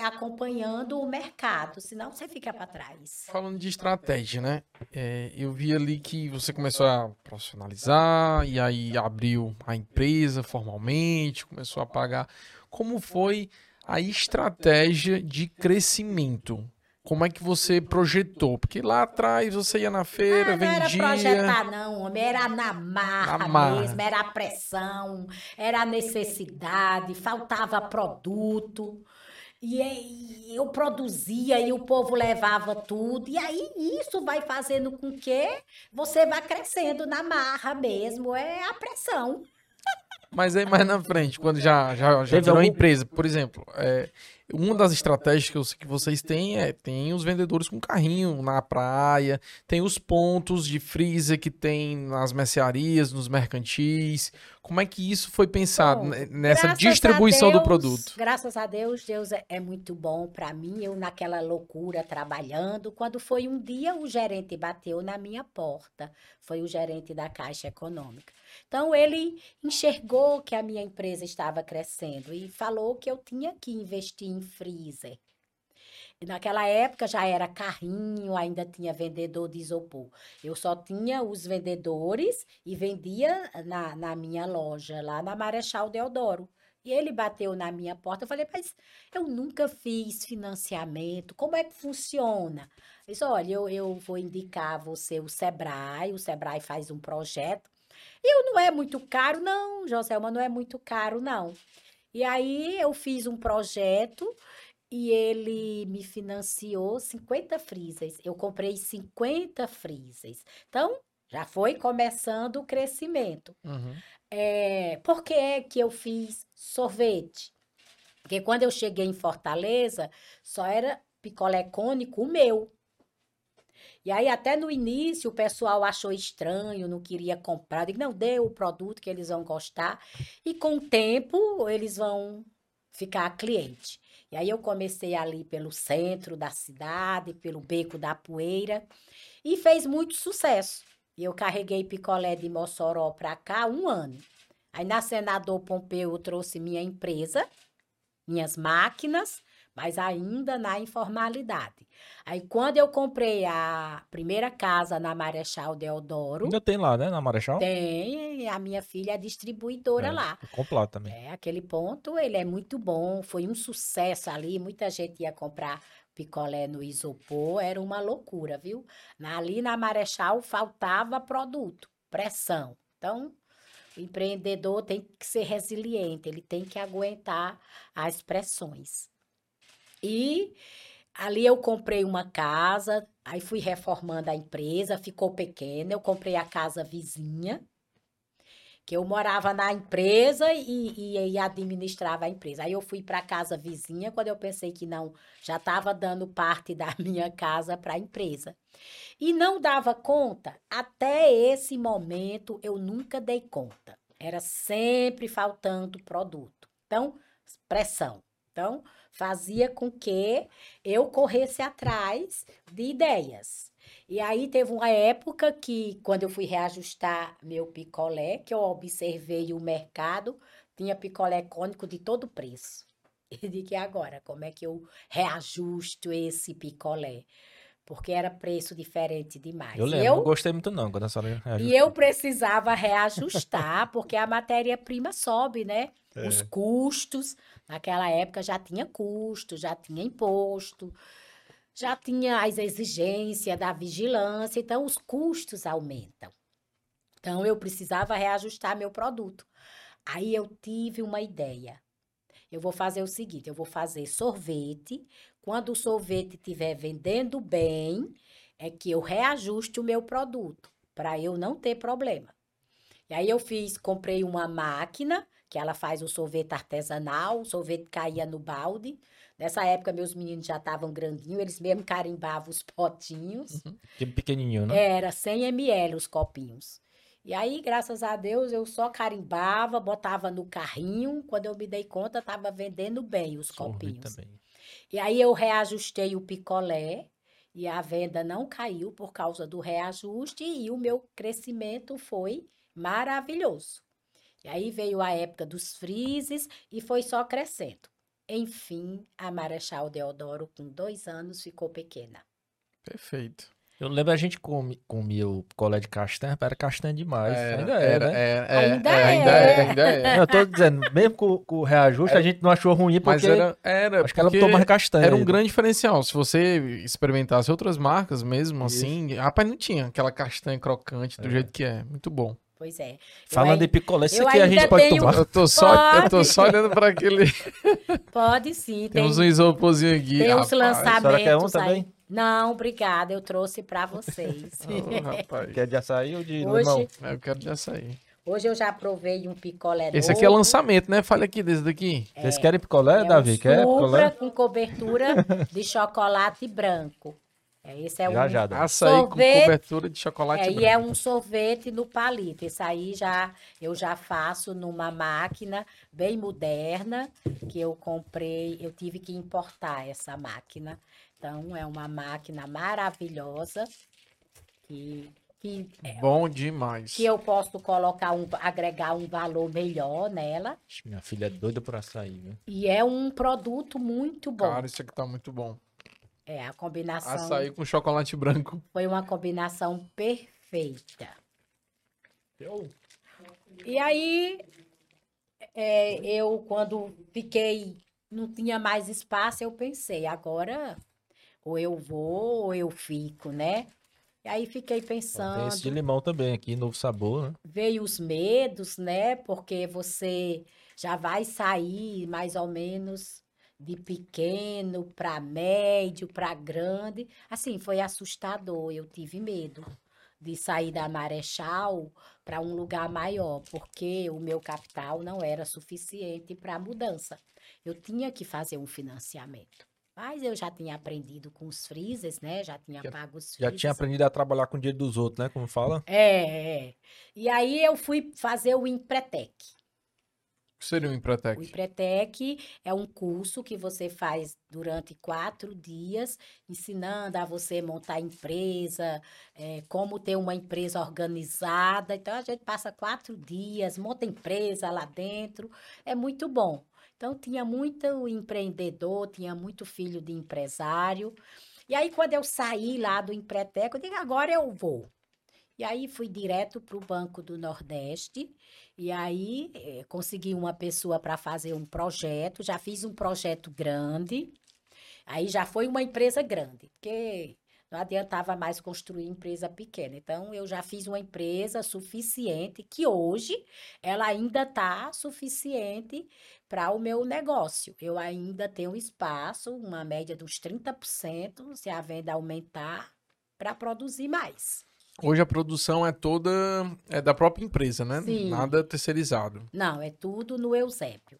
acompanhando o mercado, senão você fica para trás. Falando de estratégia, né? É, eu vi ali que você começou a profissionalizar e aí abriu a empresa formalmente, começou a pagar. Como foi a estratégia de crescimento? Como é que você projetou? Porque lá atrás você ia na feira, Ah, não era vendia. projetar, não, homem. Era na marra Na marra. mesmo, era a pressão, era a necessidade, faltava produto. E aí eu produzia e o povo levava tudo. E aí isso vai fazendo com que você vá crescendo na marra mesmo. É a pressão. Mas aí mais na frente, quando já, já, já virou algum- empresa, por exemplo, é, uma das estratégias que eu sei que vocês têm é tem os vendedores com carrinho na praia, tem os pontos de freezer que tem nas mercearias, nos mercantis. Como é que isso foi pensado Bom, ne- nessa distribuição a do Deus- produto? Graças a Deus, Deus é, é muito bom para mim. Eu naquela loucura trabalhando, quando foi um dia o gerente bateu na minha porta. Foi o gerente da Caixa Econômica. Então ele enxergou que a minha empresa estava crescendo e falou que eu tinha que investir em freezer. Naquela época já era carrinho, ainda tinha vendedor de isopor. Eu só tinha os vendedores e vendia na, na minha loja, lá na Marechal Deodoro. E ele bateu na minha porta. Eu falei, mas eu nunca fiz financiamento. Como é que funciona? Ele disse, olha, eu, eu vou indicar a você o Sebrae. O Sebrae faz um projeto. E eu não é muito caro, não, Joselma, não é muito caro, não. E aí eu fiz um projeto e ele me financiou 50 freezers. Eu comprei 50 freezers. Então, já foi começando o crescimento. Uhum. É, por que é que eu fiz sorvete? Porque quando eu cheguei em Fortaleza, só era picolé cônico o meu. E aí, até no início, o pessoal achou estranho, não queria comprar. Eu digo, não, dê o produto que eles vão gostar. E com o tempo, eles vão ficar cliente. Aí, eu comecei ali pelo centro da cidade, pelo Beco da Poeira, e fez muito sucesso. E eu carreguei picolé de Mossoró para cá um ano. Aí, na Senador Pompeu, eu trouxe minha empresa, minhas máquinas, mas ainda na informalidade. Aí, quando eu comprei a primeira casa na Marechal Deodoro, Ainda tem lá, né? Na Marechal? tem a minha filha é distribuidora É, lá. eu compro lá também. É, aquele ponto, ele é muito bom, foi um sucesso ali, muita gente ia comprar picolé no isopor, era uma loucura, viu? Ali na Marechal faltava produto, pressão. Então, o empreendedor tem que ser resiliente, ele tem que aguentar as pressões. E ali eu comprei uma casa, aí fui reformando a empresa, ficou pequena, eu comprei a casa vizinha, que eu morava na empresa e, e, e administrava a empresa. Aí eu fui para a casa vizinha quando eu pensei que não, já estava dando parte da [laughs] minha casa para a empresa. E não dava conta. Até esse momento eu nunca dei conta. Era sempre faltando produto. Então, pressão. Então, fazia com que eu corresse atrás de ideias. E aí teve uma época que, quando eu fui reajustar meu picolé, que eu observei o mercado, tinha picolé cônico de todo preço. [laughs] E disse, "E agora, como é que eu reajusto esse picolé? Porque era preço diferente demais. Eu lembro, não gostei muito não quando a senhora reajustou. e eu precisava reajustar, porque a matéria-prima sobe, né? É. Os custos, naquela época já tinha custo, já tinha imposto, já tinha as exigências da vigilância, então os custos aumentam. Então eu precisava reajustar meu produto. Aí eu tive uma ideia. Eu vou fazer o seguinte, eu vou fazer sorvete. Quando o sorvete estiver vendendo bem, é que eu reajuste o meu produto, para eu não ter problema. E aí eu fiz, comprei uma máquina, que ela faz o sorvete artesanal, o sorvete caía no balde. Nessa época, meus meninos já estavam grandinhos, eles mesmo carimbavam os potinhos. Que pequenininho, né? Era 100 ml os copinhos. E aí, graças a Deus, eu só carimbava, botava no carrinho. Quando eu me dei conta, estava vendendo bem os Sorvete copinhos. também. E aí eu reajustei o picolé e a venda não caiu por causa do reajuste e o meu crescimento foi maravilhoso. E aí veio a época dos freezes e foi só crescendo. Enfim, a Marechal Deodoro, com dois anos, ficou pequena. Perfeito. Eu lembro a gente come, comia o picolé de castanha, era castanha demais. Era, ainda é, era, né? é, é, Ainda é, ainda é. é, ainda é. Não, Eu tô dizendo, mesmo com, com o reajuste, a gente não achou ruim, Mas porque era, era acho que ela porque botou mais castanha. era um ainda. grande diferencial. Se você experimentasse outras marcas mesmo, Isso. assim, rapaz, não tinha aquela castanha crocante do É. jeito que é. Muito bom. Pois é. Falando em picolé, isso eu aqui a gente pode tenho- tomar. Eu tô só, eu tô Pode. só olhando para aquele. [laughs] Pode sim, tem, Temos um isoporzinho aqui. tem uns lançamentos quer um aí. também? Não, obrigada, eu trouxe para vocês. [laughs] Ô, rapaz. Quer de açaí ou de Hoje- limão? Eu quero de açaí. Hoje eu já provei um picolé Esse aqui é novo. lançamento, né? Fale aqui desse daqui. Vocês querem picolé, É Davi? um Quer picolé? com cobertura de chocolate branco. É, esse é Já, um, já. Açaí com Sorvete. cobertura de chocolate É, branco. e é um sorvete no palito. Esse aí já eu já faço numa máquina bem moderna que eu comprei. Eu tive que importar essa máquina. Então é uma máquina maravilhosa que, que, Bom demais. que eu posso colocar um, agregar um valor melhor nela. Minha filha é doida por açaí, viu? E é um produto muito bom. Cara, isso aqui tá muito bom. É a combinação. Açaí com chocolate branco. Foi uma combinação perfeita. E aí, é, eu, quando fiquei, não tinha mais espaço, eu pensei, agora ou eu vou ou eu fico, né? E aí fiquei Ó, Tem esse de pensando, limão também aqui, novo sabor, né? veio os medos, né? Porque você já vai sair mais ou menos de pequeno para médio, para grande. Assim, foi assustador, eu tive medo de sair da Marechal para um lugar maior, porque o meu capital não era suficiente para a mudança. Eu tinha que fazer um financiamento. Mas eu já tinha aprendido com os freezers, né? Já tinha Já- pago os Já freezers. tinha aprendido a trabalhar com o dinheiro dos outros, né? Como fala. É, é. E aí eu fui fazer o Empretec. O que seria um O Empretec? Empretec é um curso que você faz durante quatro dias, ensinando a você montar empresa, eh, como ter uma empresa organizada. Então, a gente passa quatro dias, monta empresa lá dentro. É muito bom. Então, tinha muito empreendedor, tinha muito filho de empresário. E aí, quando eu saí lá do Empretec, eu digo, agora eu vou. E aí, fui direto para o Banco do Nordeste. E aí, eh, consegui uma pessoa para fazer um projeto. Já fiz um projeto grande. Aí já foi uma empresa grande, porque não adiantava mais construir empresa pequena. Então, eu já fiz uma empresa suficiente, que hoje ela ainda está suficiente para o meu negócio. Eu ainda tenho espaço, uma média uns 30%, se a venda aumentar, para produzir mais. Hoje a produção é toda é da própria empresa, né? Sim. Nada terceirizado. Não, é tudo no Eusébio.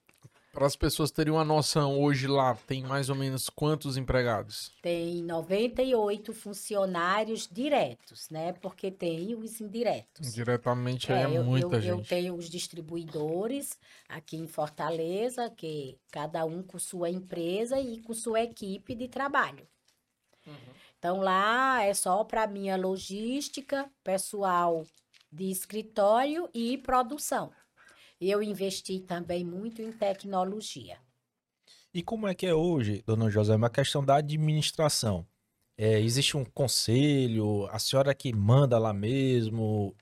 Para as pessoas terem uma noção, hoje lá tem mais ou menos quantos empregados? Tem 98 funcionários diretos, né? Porque tem os indiretos. Diretamente aí é, eu, muita eu- gente. eu tenho os distribuidores aqui em Fortaleza, que cada um com sua empresa e com sua equipe de trabalho. Então lá é só para minha logística, pessoal de escritório e produção. Eu investi também muito em tecnologia. E como é que é hoje, dona José, uma questão da administração? É, existe um conselho, a senhora que manda lá mesmo,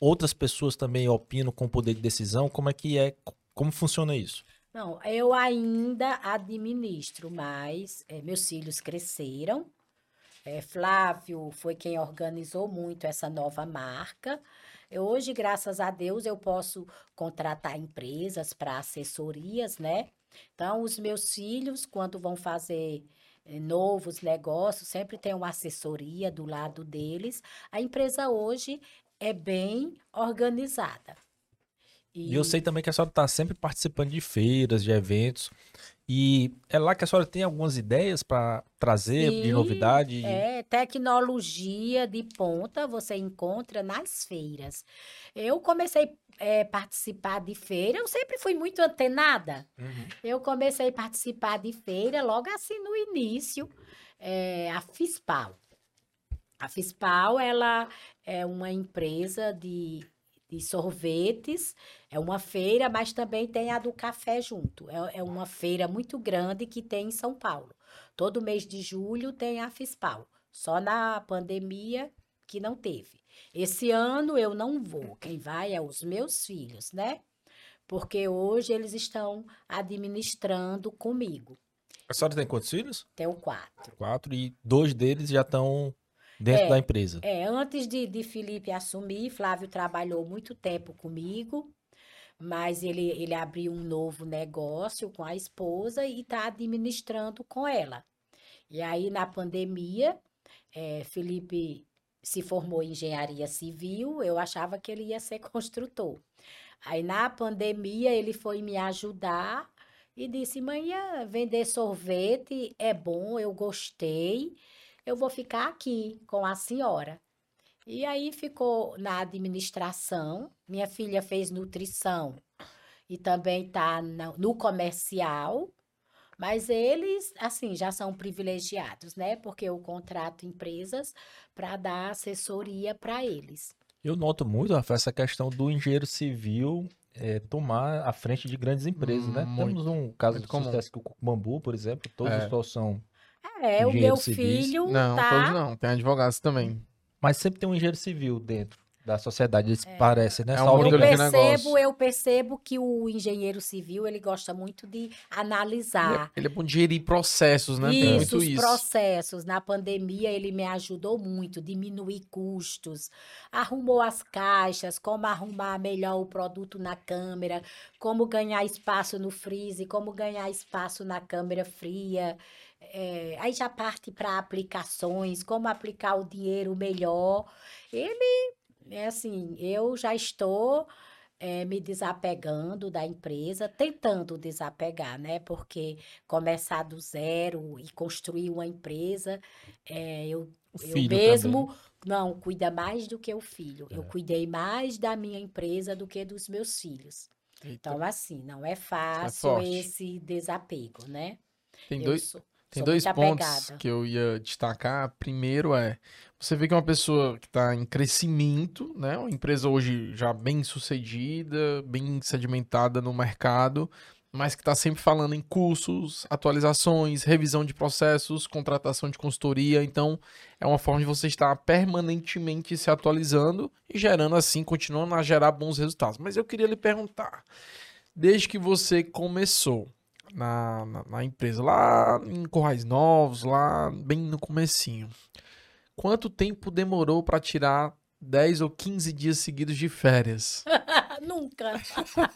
outras pessoas também opinam com poder de decisão, como é que é, como funciona isso? Não, eu ainda administro, mas eh, meus filhos cresceram. Eh, Flávio foi quem organizou muito essa nova marca. Hoje, graças a Deus, eu posso contratar empresas para assessorias, né? Então, os meus filhos, quando vão fazer eh, novos negócios, sempre tem uma assessoria do lado deles. A empresa hoje é bem organizada. E eu sei também que a senhora está sempre participando de feiras, de eventos, e é lá que a senhora tem algumas ideias para trazer de Sim, novidade. É, tecnologia de ponta você encontra nas feiras. Eu comecei a participar de feira, eu sempre fui muito antenada. Uhum. Eu comecei a participar de feira logo assim no início, é, a Fispal. A Fispal, ela é uma empresa de, de sorvetes, é uma feira, mas também tem a do café junto. É, é uma feira muito grande que tem em São Paulo. Todo mês de julho tem a Fispal. Só na pandemia que não teve. Esse ano eu não vou. Quem vai é os meus filhos, né? Porque hoje eles estão administrando comigo. A senhora tem quantos filhos? Tenho quatro. Quatro, e dois deles já estão dentro É. da empresa. É, antes de, de Felipe assumir, Flávio trabalhou muito tempo comigo, mas ele, ele abriu um novo negócio com a esposa e está administrando com ela. E aí, na pandemia, eh, Felipe se formou em engenharia civil, eu achava que ele ia ser [laughs] construtor. Aí na pandemia ele foi me ajudar e disse: "Manhã, vender sorvete é bom, eu gostei. Eu vou ficar aqui com a senhora". E aí ficou na administração. Minha filha fez nutrição e também está no comercial. Mas eles, assim, já são privilegiados, né? Porque eu contrato empresas para dar assessoria para eles. Eu noto muito, Rafa, essa questão do engenheiro civil é, tomar a frente de grandes empresas, né? Hum, muito, Temos um caso de comum. sucesso com o Bambu, por exemplo, todos é. os são É, o meu civis. filho Não, tá... todos não, tem advogados também. Mas sempre tem um engenheiro civil dentro da sociedade, eles é. parecem, né? É um eu percebo, eu percebo que o engenheiro civil, ele gosta muito de analisar. Ele é, ele é bom de gerir processos, né? Isso, Tem muito os isso. processos. Na pandemia, ele me ajudou muito, diminuir custos, arrumou as caixas, como arrumar melhor o produto na câmera, como ganhar espaço no freezer, como ganhar espaço na câmera fria. É, aí já parte para aplicações, como aplicar o dinheiro melhor. Ele é assim, eu já estou é, me desapegando da empresa, tentando desapegar, né? Porque começar do zero e construir uma empresa, é, eu, eu mesmo também. não cuida mais do que o filho. É. Eu cuidei mais da minha empresa do que dos meus filhos. Eita. Então, assim, não é, é fácil esse desapego, né? Tem eu dois. Sou... Tem Sou dois pontos apegada. que eu ia destacar. Primeiro é, você vê que é uma pessoa que está em crescimento, né? Uma empresa hoje já bem sucedida, bem sedimentada no mercado, mas que está sempre falando em cursos, atualizações, revisão de processos, contratação de consultoria. Então, é uma forma de você estar permanentemente se atualizando e gerando assim, continuando a gerar bons resultados. Mas eu queria lhe perguntar, desde que você começou, na, na, na, empresa, lá em Corrais Novos, lá bem no comecinho. Quanto tempo demorou para tirar 10 ou 15 dias seguidos de férias? [laughs] Nunca.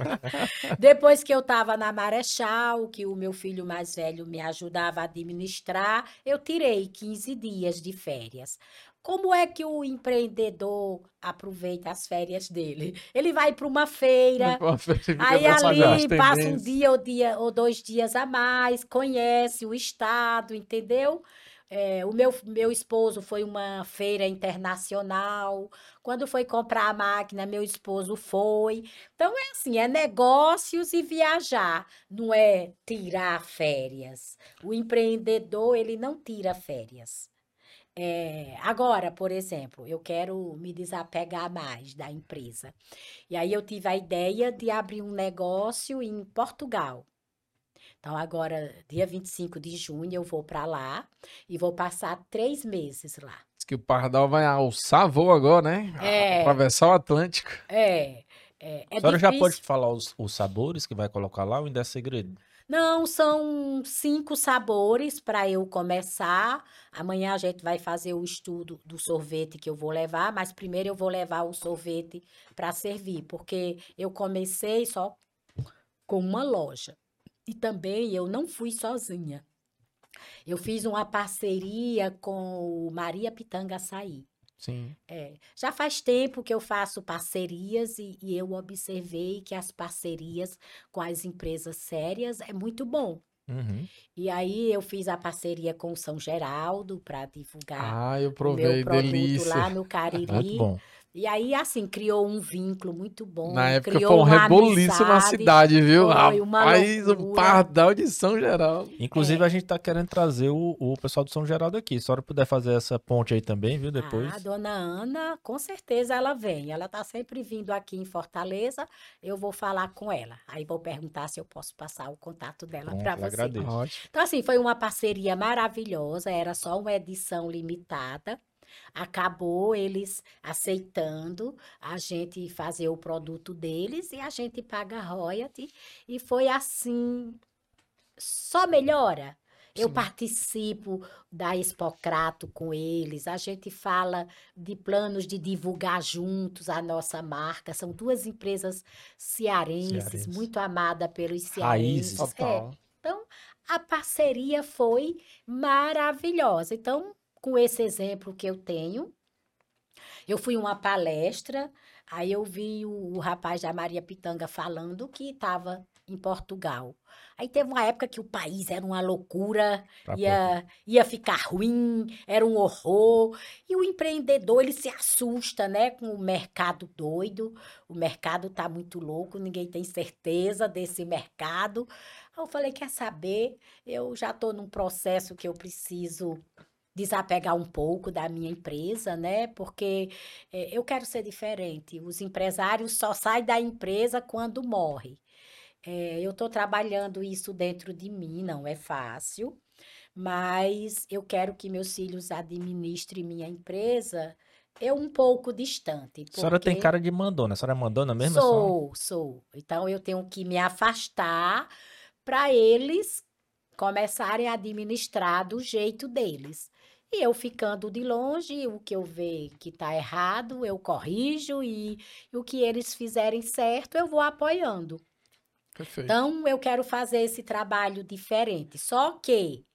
[laughs] Depois que eu estava na Marechal, que o meu filho mais velho me ajudava a administrar, eu tirei 15 dias de férias. Como é que o empreendedor aproveita as férias dele? Ele vai para uma feira, aí ali passa um dia ou, dia ou dois dias a mais, conhece o estado, entendeu? É, o meu, meu esposo foi uma feira internacional. Quando foi comprar a máquina, meu esposo foi. Então, é assim, é negócios e viajar. Não é tirar férias. O empreendedor, ele não tira férias. É, agora, por exemplo, eu quero me desapegar mais da empresa. E aí eu tive a ideia de abrir um negócio em Portugal. Então, agora, dia 25 de junho, eu vou para lá e vou passar três meses lá. Diz que o Pardal vai alçar voo agora, né? É. Atravessar o Atlântico. É. é, é a senhora difícil. já pode falar os, os sabores que vai colocar lá ou ainda é segredo? Não, são cinco sabores para eu começar. Amanhã a gente vai fazer o estudo do sorvete que eu vou levar, mas primeiro eu vou levar o sorvete para servir, porque eu comecei só com uma loja. E também eu não fui sozinha. Eu fiz uma parceria com o Maria Pitanga Açaí. Sim. É, já faz tempo que eu faço parcerias e, e, eu observei que as parcerias com as empresas sérias é muito bom. Uhum. E aí eu fiz a parceria com o São Geraldo para divulgar ah, eu provei, meu produto delícia. lá no [laughs] Cariri. Muito bom. E aí, assim, criou um vínculo muito bom. Na época criou foi um reboliço na cidade, viu? Foi uma Rapaz, o pardal de São Geraldo. Inclusive, é. a gente tá querendo trazer o, o pessoal do São Geraldo aqui. Se a senhora puder fazer essa ponte aí também, viu, depois. Ah, dona Ana, com certeza ela vem. Ela tá sempre vindo aqui em Fortaleza. Eu vou falar com ela. Aí vou perguntar se eu posso passar o contato dela para você. Agradeço. Então, assim, foi uma parceria maravilhosa. Era só uma edição limitada. Acabou eles aceitando a gente fazer o produto deles e a gente paga royalty. E foi assim, só melhora. Sim. Eu participo da Expocrato com eles, a gente fala de planos de divulgar juntos a nossa marca. São duas empresas cearenses, Cearense. muito amadas pelos cearenses. Raiz, é. Então, a parceria foi maravilhosa. Então, com esse exemplo que eu tenho, Eu fui uma palestra, aí eu vi o, o rapaz da Maria Pitanga falando que estava em Portugal. Aí teve uma época que o país era uma loucura, Pra ia, ia ficar ruim, era um horror. E o empreendedor, ele se assusta, né, com o mercado doido. O mercado tá muito louco, ninguém tem certeza desse mercado. Aí eu falei, quer saber? Eu já estou num processo que eu preciso desapegar um pouco da minha empresa, né? Porque eh, eu quero ser diferente. Os empresários só saem da empresa quando morre. Eh, eu estou trabalhando isso dentro de mim, não é fácil, mas eu quero que meus filhos administrem minha empresa eu um pouco distante. A senhora tem porque- cara de mandona. A senhora é mandona mesmo? Senhora- Sou, sou. Então eu tenho que me afastar para eles começarem a administrar do jeito deles. E eu ficando de longe, o que eu ver que está errado, eu corrijo e, e o que eles fizerem certo, eu vou apoiando. Perfeito. Então, eu quero fazer esse trabalho diferente. Só que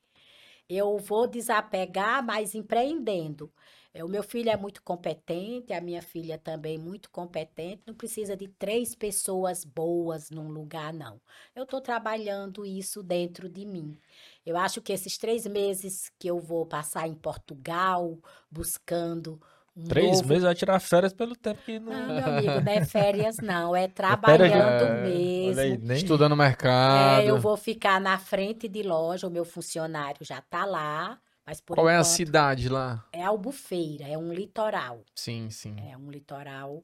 eu vou desapegar, mas empreendendo. É, O meu filho é muito competente, a minha filha também muito competente. Não precisa de três pessoas boas num lugar, não. Eu estou trabalhando isso dentro de mim. Eu acho que esses três meses que eu vou passar em Portugal, buscando um Três novo meses vai tirar férias pelo tempo que não. ah, meu amigo, não é [laughs] férias, não. É férias, trabalhando é, mesmo. Aí, nem... Estudando o mercado. É, eu vou ficar na frente de loja, o meu funcionário já tá lá, mas por Qual é a enquanto cidade lá? é Albufeira, é um litoral. Sim, sim. É um litoral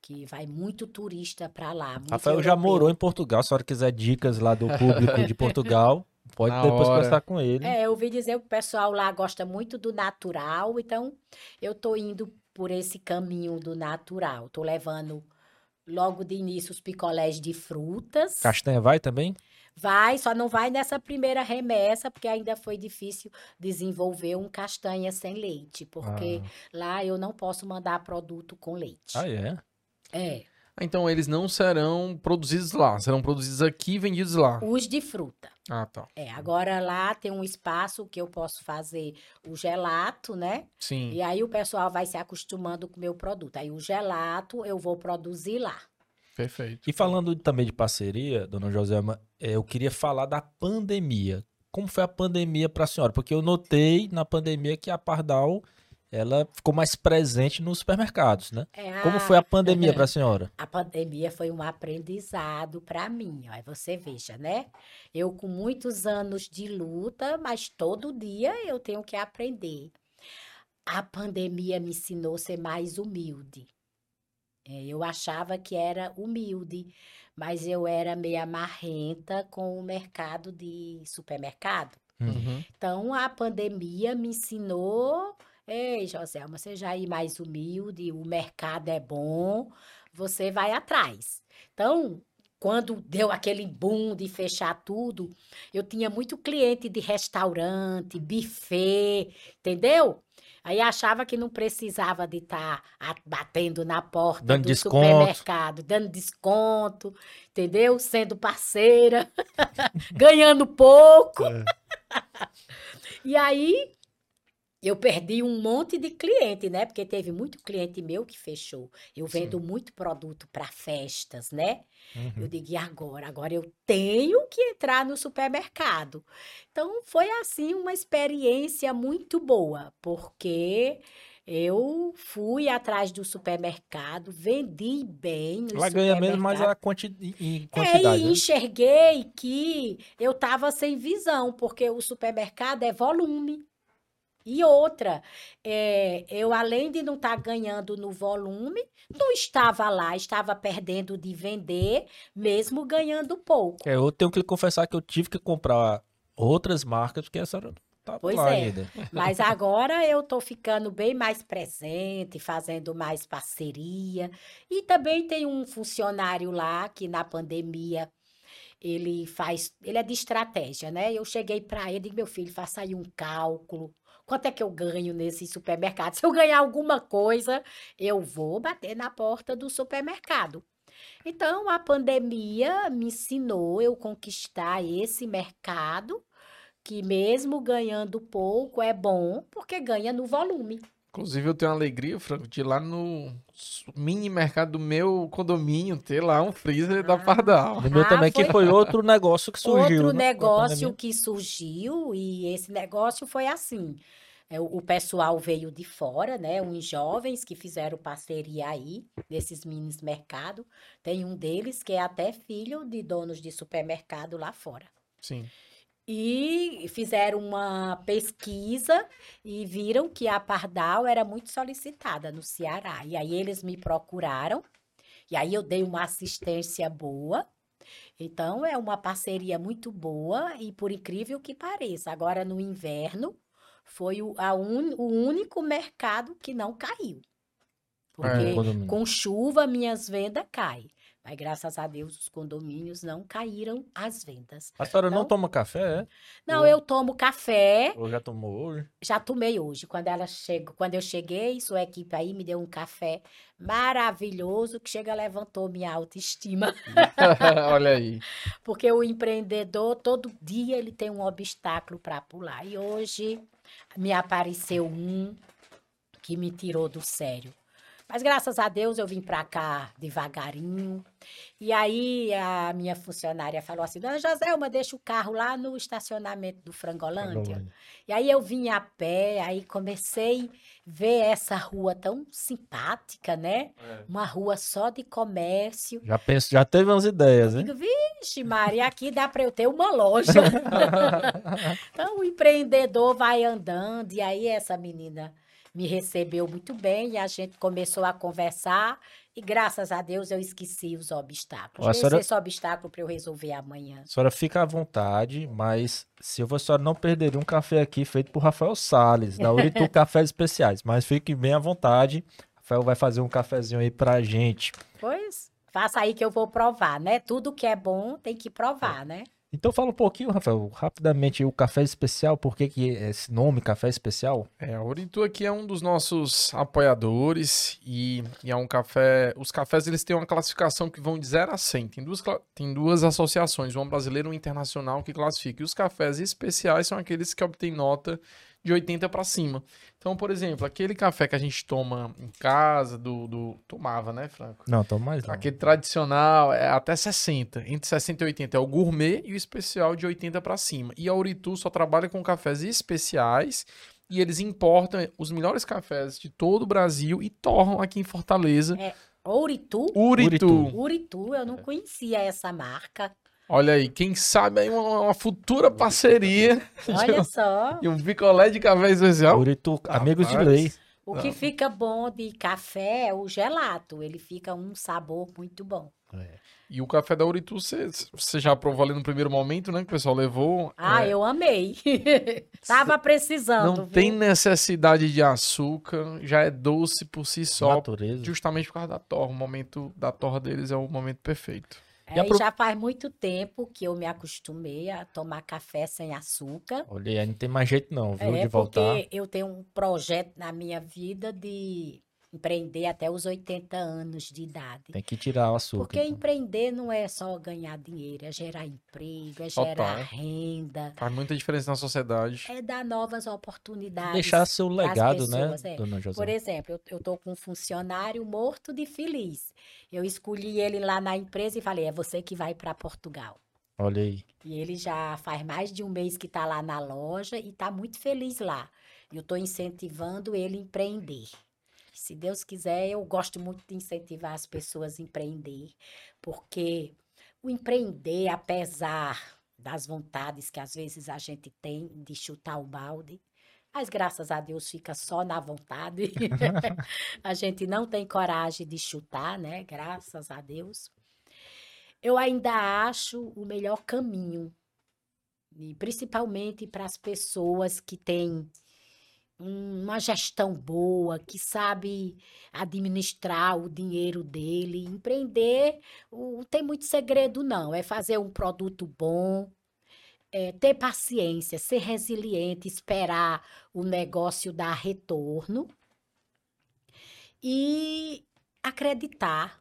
que vai muito turista para lá. muito Rafael já europeu. morou em Portugal. Se a senhora quiser dicas lá do público de Portugal, [laughs] pode Na depois hora. conversar com ele. É, eu ouvi dizer que o pessoal lá gosta muito do natural, então eu tô indo por esse caminho do natural. Tô levando logo de início os picolés de frutas. Castanha vai também? Vai, só não vai nessa primeira remessa, porque ainda foi difícil desenvolver um castanha sem leite, porque lá eu não posso mandar produto com leite. Ah, é? É, Ah, Então eles não serão produzidos lá, serão produzidos aqui e vendidos lá. os de fruta. Ah, tá. É, agora lá tem um espaço que eu posso fazer o gelato, né? Sim. E aí o pessoal vai se acostumando com o meu produto. Aí o gelato eu vou produzir lá. Perfeito. E falando também de parceria, dona Joselma, eh, eu queria falar da pandemia. Como foi a pandemia para a senhora? Porque eu notei na pandemia que a Pardal ela ficou mais presente nos supermercados, né? É, Como foi a pandemia para a senhora? [laughs] A pandemia foi um aprendizado para mim. Aí você veja, né? Eu com muitos anos de luta, mas todo dia eu tenho que aprender. A pandemia me ensinou a ser mais humilde. É, eu achava que era humilde, mas eu era meio amarrenta com o mercado de supermercado. Uhum. Então, a pandemia me ensinou, ei, Joselma, você já ir mais humilde, o mercado é bom, você vai atrás. Então, quando deu aquele boom de fechar tudo, eu tinha muito cliente de restaurante, buffet, entendeu? Aí achava que não precisava de estar batendo na porta Dando do desconto. supermercado, dando desconto, entendeu? Sendo parceira, [laughs] ganhando pouco. [laughs] E aí eu perdi um monte de cliente, né? Porque teve muito cliente meu que fechou. Eu vendo muito produto para festas, né? Eu Uhum. digo, e agora? Agora eu tenho que entrar no supermercado. Então foi assim uma experiência muito boa, porque eu fui atrás do supermercado, vendi bem no Ela ganha mesmo, mas a quanti... em É, quantidade. e né? enxerguei que eu estava sem visão, porque o supermercado é volume. E outra, é, eu além de não estar ganhando no volume, não estava lá, estava perdendo de vender, mesmo ganhando pouco. É, eu tenho que lhe confessar que eu tive que comprar outras marcas, porque a senhora não tá Pois lá é. ainda. Mas [laughs] agora eu estou ficando bem mais presente, fazendo mais parceria. E também tem um funcionário lá que na pandemia ele faz, ele é de estratégia, né? Eu cheguei para ele e meu filho, faça aí um cálculo. Quanto é que eu ganho nesse supermercado? Se eu ganhar alguma coisa, eu vou bater na porta do supermercado. Então, a pandemia me ensinou eu conquistar esse mercado que mesmo ganhando pouco é bom, porque ganha no volume. Inclusive, eu tenho a alegria, Franco, de ir lá no mini mercado do meu condomínio ter lá um freezer da Ah. Pardal. O meu Ah, também, que foi- foi outro negócio que surgiu. Outro né, negócio que surgiu, e esse negócio foi assim. é, O pessoal veio de fora, né? Uns jovens que fizeram parceria aí, nesses minis mercados. Tem um deles que é até filho de donos de supermercado lá fora. Sim. E fizeram uma pesquisa e viram que a Pardal era muito solicitada no Ceará. E aí eles me procuraram, e aí eu dei uma assistência boa. Então é uma parceria muito boa e por incrível que pareça, agora no inverno foi o, a un- o único mercado que não caiu. Porque Condomínio. com chuva minhas vendas caem. Mas graças a Deus os condomínios não caíram as vendas. A senhora não Não. toma café, é? Não, Ou- eu tomo café, Ou já tomou hoje? já tomei hoje. Quando ela chegou, quando eu cheguei, sua equipe aí me deu um café maravilhoso que chega levantou minha autoestima, [laughs] [laughs] Olha aí. porque o empreendedor todo dia ele tem um obstáculo para pular. E hoje me apareceu um que me tirou do sério. Mas graças a Deus eu vim para cá devagarinho. E aí a minha funcionária falou assim: Dona Joselma, deixa o carro lá no estacionamento do Frangolândia. E aí eu vim a pé, aí comecei a ver essa rua tão simpática, né? Uma rua só de comércio. Já penso, já teve umas ideias, hein? Digo, vixe, Maria, aqui dá para eu ter uma loja. [laughs] então o empreendedor vai andando, e aí essa menina me recebeu muito bem, e a gente começou a conversar, e graças a Deus eu esqueci os obstáculos. Ó, senhora- esse obstáculo para eu resolver amanhã. A senhora fica à vontade, mas se a senhora não perderia um café aqui feito por Rafael Salles, da Uritu [laughs] Cafés Especiais. Mas fique bem à vontade. Rafael vai fazer um cafezinho aí pra gente. Pois, faça aí que eu vou provar, né? Tudo que é bom tem que provar, né? Então fala um pouquinho, Rafael, rapidamente, o café especial, por que que é esse nome, café especial? É, a Oritu aqui é um dos nossos apoiadores e, e é um café. Os cafés eles têm uma classificação que vão de 0 a 100. Tem duas, tem duas associações, uma brasileira e uma internacional, que classifica. E os cafés especiais são aqueles que obtêm nota de 80 para cima. Então, por exemplo, aquele café que a gente toma em casa, do. do tomava, né, Franco? Não, tô mais não. Aquele tradicional é até 60. Entre 60 e 80 é o gourmet e o especial de 80 para cima. E a Uritu só trabalha com cafés especiais e eles importam os melhores cafés de todo o Brasil e torram aqui em Fortaleza. Ouritu? Uritu. Uritu. Uritu, eu não conhecia essa marca. Olha aí, quem sabe aí uma, uma futura parceria Olha [laughs] só. e um picolé de café especial. Uritu, amigos de lei. O que fica bom de café é o gelato. Ele fica um sabor muito bom. E o café da Uritu, você você já provou ali no primeiro momento, né? Que o pessoal levou. Ah, É, eu amei. [laughs] Tava precisando. Não viu? tem necessidade de açúcar, já é doce por si só, Natureza. justamente por causa da torra. O momento da torra deles é o momento perfeito. É, apro- já faz muito tempo que eu me acostumei a tomar café sem açúcar. Olha não tem mais jeito não, viu, É de voltar. porque eu tenho um projeto na minha vida de empreender até os 80 anos de idade. Tem que tirar o açúcar. Porque então. empreender não é só ganhar dinheiro, é gerar emprego, é gerar renda, Faz muita diferença na sociedade. é dar novas oportunidades. Deixar seu legado, pessoas, né, é. dona José? Por exemplo, eu, eu tô com um funcionário morto de feliz. Eu escolhi ele lá na empresa e falei, é você que vai para Portugal. Olha aí. E ele já faz mais de um mês que está lá na loja e está muito feliz lá. E eu estou incentivando ele a empreender. Se Deus quiser, eu gosto muito de incentivar as pessoas a empreender, porque o empreender, apesar das vontades que às vezes a gente tem de chutar o balde, mas graças a Deus fica só na vontade. [laughs] [laughs] a gente não tem coragem de chutar, né? Graças a Deus eu ainda acho o melhor caminho, e principalmente para as pessoas que têm uma gestão boa, que sabe administrar o dinheiro dele. Empreender não tem muito segredo, não. É fazer um produto bom, é ter paciência, ser resiliente, esperar o negócio dar retorno e acreditar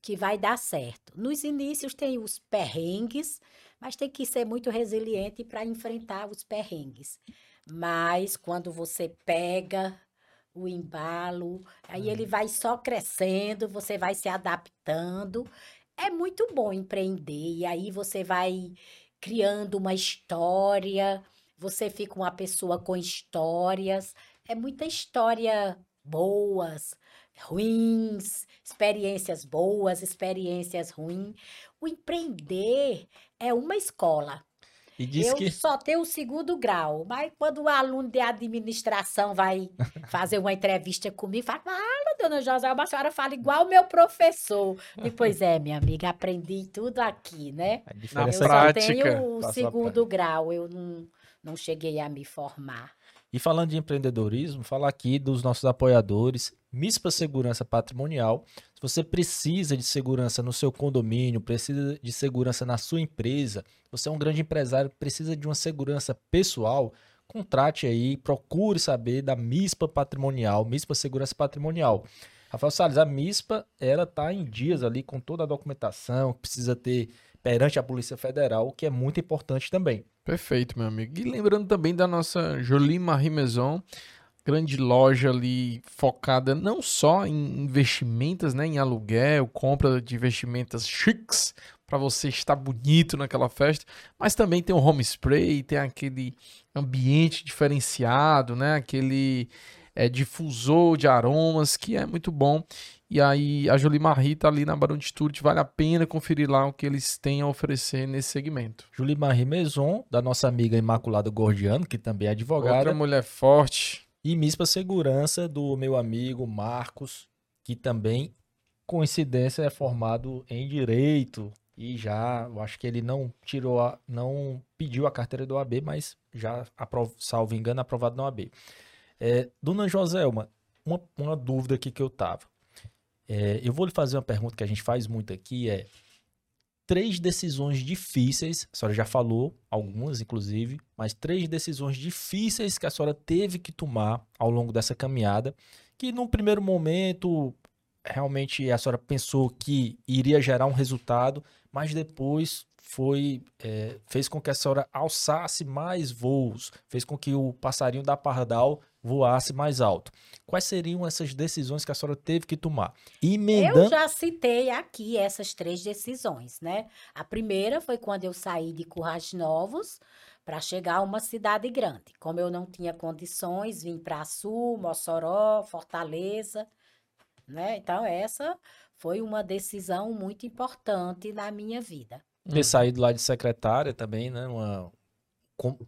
que vai dar certo. Nos inícios tem os perrengues, mas tem que ser muito resiliente para enfrentar os perrengues. Mas quando você pega o embalo. Aí ele vai só crescendo, você vai se adaptando. É muito bom empreender. E aí você vai criando uma história, você fica uma pessoa com histórias. É muita história boas, ruins, experiências boas, experiências ruins. O empreender é uma escola. E diz eu que só tenho o segundo grau, mas quando o aluno de administração vai fazer uma entrevista comigo, fala, fala, dona Joselma, a senhora fala igual o meu professor. E, pois é, minha amiga, aprendi tudo aqui, né? a Eu só prática. tenho o segundo grau, eu não, não cheguei a me formar. E falando de empreendedorismo, falar aqui dos nossos apoiadores, MISPA Segurança Patrimonial. Se você precisa de segurança no seu condomínio, precisa de segurança na sua empresa, você é um grande empresário, precisa de uma segurança pessoal, contrate aí, procure saber da MISPA Patrimonial, MISPA Segurança Patrimonial. Rafael Salles, a MISPA, ela está em dias ali com toda a documentação precisa ter perante a Polícia Federal, o que é muito importante também. Perfeito, meu amigo. E lembrando também da nossa Jolie Marie Maison, grande loja ali focada não só em investimentos, né, em aluguel, compra de vestimentas chiques para você estar bonito naquela festa, mas também tem o home spray, tem aquele ambiente diferenciado, né, aquele é, difusor de aromas que é muito bom. E aí a Jolie Marie tá ali na Barão de Stuart, vale a pena conferir lá o que eles têm a oferecer nesse segmento. Julie Marie Maison, da nossa amiga Imaculada Gordiano, que também é advogada, Outra mulher forte. e MISPA Segurança do meu amigo Marcos, que também, coincidência, é formado em Direito e já, eu acho que ele não tirou, a, não pediu a carteira do AB, mas já, aprov, salvo engano, aprovado na OAB. É, Dona Joselma, uma, uma dúvida aqui que eu tava. É, eu vou lhe fazer uma pergunta que a gente faz muito aqui, é três decisões difíceis, a senhora já falou, algumas inclusive, mas três decisões difíceis que a senhora teve que tomar ao longo dessa caminhada, que num primeiro momento realmente a senhora pensou que iria gerar um resultado, mas depois foi é, fez com que a senhora alçasse mais voos, fez com que o passarinho da pardal voasse mais alto. Quais seriam essas decisões que a senhora teve que tomar? Eu Emendando, já citei aqui essas três decisões, né? A primeira foi quando eu saí de Currais Novos para chegar a uma cidade grande. Como eu não tinha condições, vim para Sul, Mossoró, Fortaleza, né? Então essa foi uma decisão muito importante na minha vida. Ter saído lá de secretária também, né? Uma, com-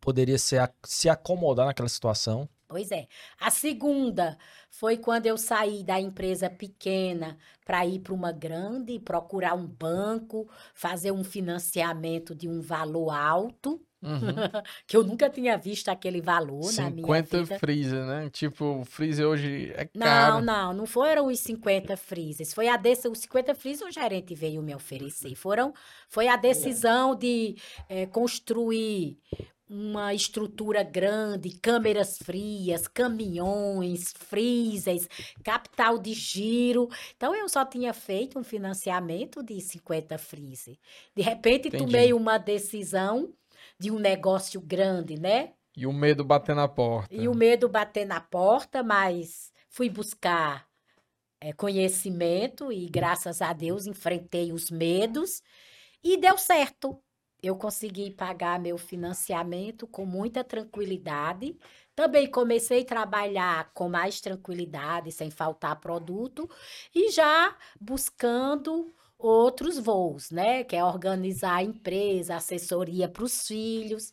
poderia ser, a- se acomodar naquela situação. Pois é. A segunda foi quando eu saí da empresa pequena para ir para uma grande, procurar um banco, fazer um financiamento de um valor alto, Uhum. [laughs] que eu nunca tinha visto aquele valor na minha 50 vida. freezer, né? Tipo, o freezer hoje é Não, caro. não, não foram os 50 freezers. Foi a desse, os 50 freezers o gerente veio me oferecer. Foram, foi a decisão de eh, construir uma estrutura grande, câmeras frias, caminhões, freezers, capital de giro. Então eu só tinha feito um financiamento de 50 freezer. De repente Entendi. tomei uma decisão de um negócio grande, né? E o medo bater na porta. E o medo bater na porta, mas fui buscar eh, conhecimento e, graças a Deus, enfrentei os medos e deu certo. Eu consegui pagar meu financiamento com muita tranquilidade. Também comecei a trabalhar com mais tranquilidade, sem faltar produto, e já buscando outros voos, né? Que é organizar a empresa, assessoria para os filhos.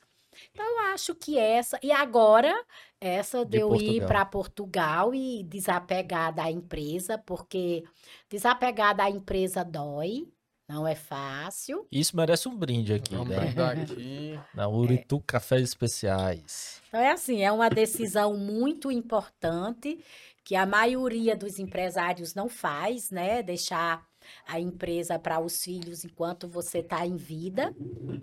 Então, eu acho que essa. E agora, essa De de eu ir Portugal. para Portugal e desapegar da empresa, porque desapegar da empresa dói, não é fácil. Isso merece um brinde aqui, Vamos né? brindar [laughs] aqui. Na Uritu Cafés Especiais. Então, é assim, é uma decisão muito importante que a maioria dos empresários não faz, né? Deixar a empresa para os filhos enquanto você está em vida.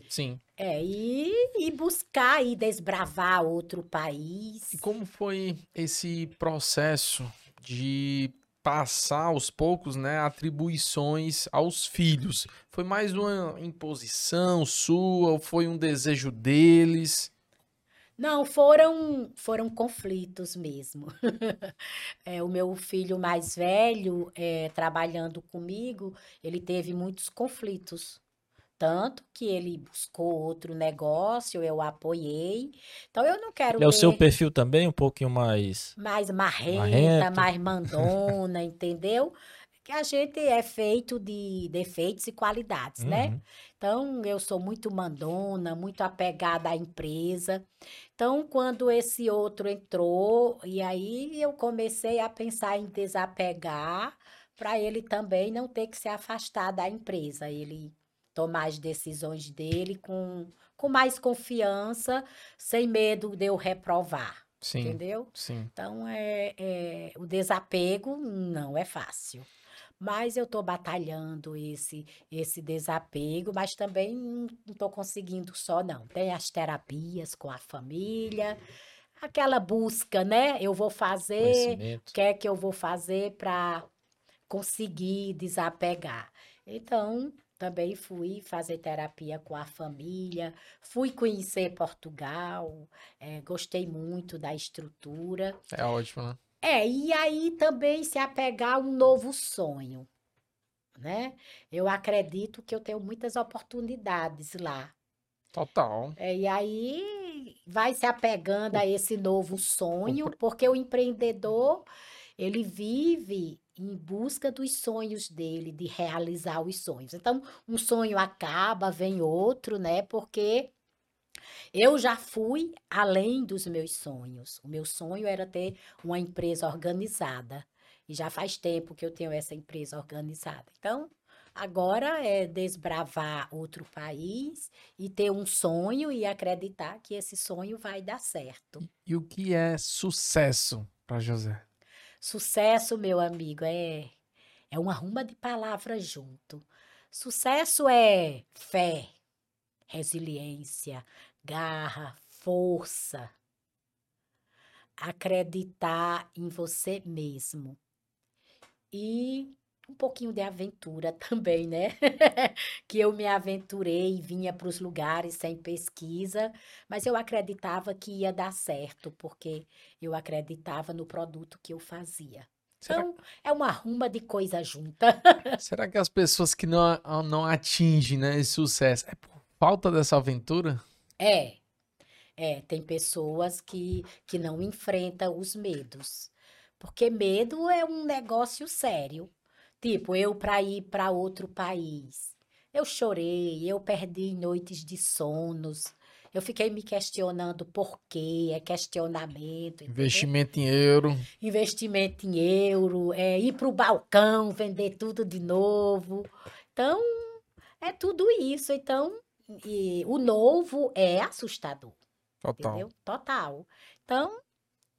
Sim. É, e, e buscar e desbravar outro país. E como foi esse processo de passar aos poucos, né, atribuições aos filhos? Foi mais uma imposição sua ou foi um desejo deles? Não, foram, foram conflitos mesmo. [laughs] É, o meu filho mais velho, é, trabalhando comigo, ele teve muitos conflitos. Tanto que ele buscou outro negócio, eu apoiei. Então, eu não quero é o seu perfil também, um pouquinho mais mais marrenta, marrento. mais mandona, entendeu? Que a gente é feito de defeitos e qualidades, né? Uhum. Então, eu sou muito mandona, muito apegada à empresa. Então, quando esse outro entrou, e aí eu comecei a pensar em desapegar, para ele também não ter que se afastar da empresa, ele tomar as decisões dele com, com mais confiança, sem medo de eu reprovar, Sim, entendeu? sim. Então, é, é, o desapego não é fácil. Mas eu estou batalhando esse, esse desapego, mas também não estou conseguindo só, não. Tem as terapias com a família, aquela busca, né? Eu vou fazer, o que é que eu vou fazer para conseguir desapegar? Então, também fui fazer terapia com a família, fui conhecer Portugal, eh, gostei muito da estrutura. É ótimo, né? É, e aí também se apegar a um novo sonho, né? Eu acredito que eu tenho muitas oportunidades lá. Total. É, e aí vai se apegando a esse novo sonho, porque o empreendedor, ele vive em busca dos sonhos dele, de realizar os sonhos. Então, um sonho acaba, vem outro, né? Porque eu já fui além dos meus sonhos. O meu sonho era ter uma empresa organizada. E já faz tempo que eu tenho essa empresa organizada. Então, agora é desbravar outro país e ter um sonho e acreditar que esse sonho vai dar certo. E o que é sucesso para José? Sucesso, meu amigo, é é uma ruma de palavras junto. Sucesso é fé, resiliência, garra, força. Acreditar em você mesmo. E um pouquinho de aventura [laughs] também, né? [laughs] Que eu me aventurei, vinha para os lugares sem pesquisa, mas eu acreditava que ia dar certo, porque eu acreditava no produto que eu fazia. Será, Então, é uma ruma de coisa junta. [laughs] será que as pessoas que não, não atingem, né, esse sucesso é por falta dessa aventura? É, é, tem pessoas que, que não enfrentam os medos. Porque medo é um negócio sério. Tipo, eu para ir para outro país. Eu chorei, eu perdi noites de sonos. Eu fiquei me questionando por quê, é questionamento, entendeu? Investimento em euro. investimento em euro, é, ir para o balcão, vender tudo de novo. Então, é tudo isso. Então, e o novo é assustador, Total. entendeu? Total. Então,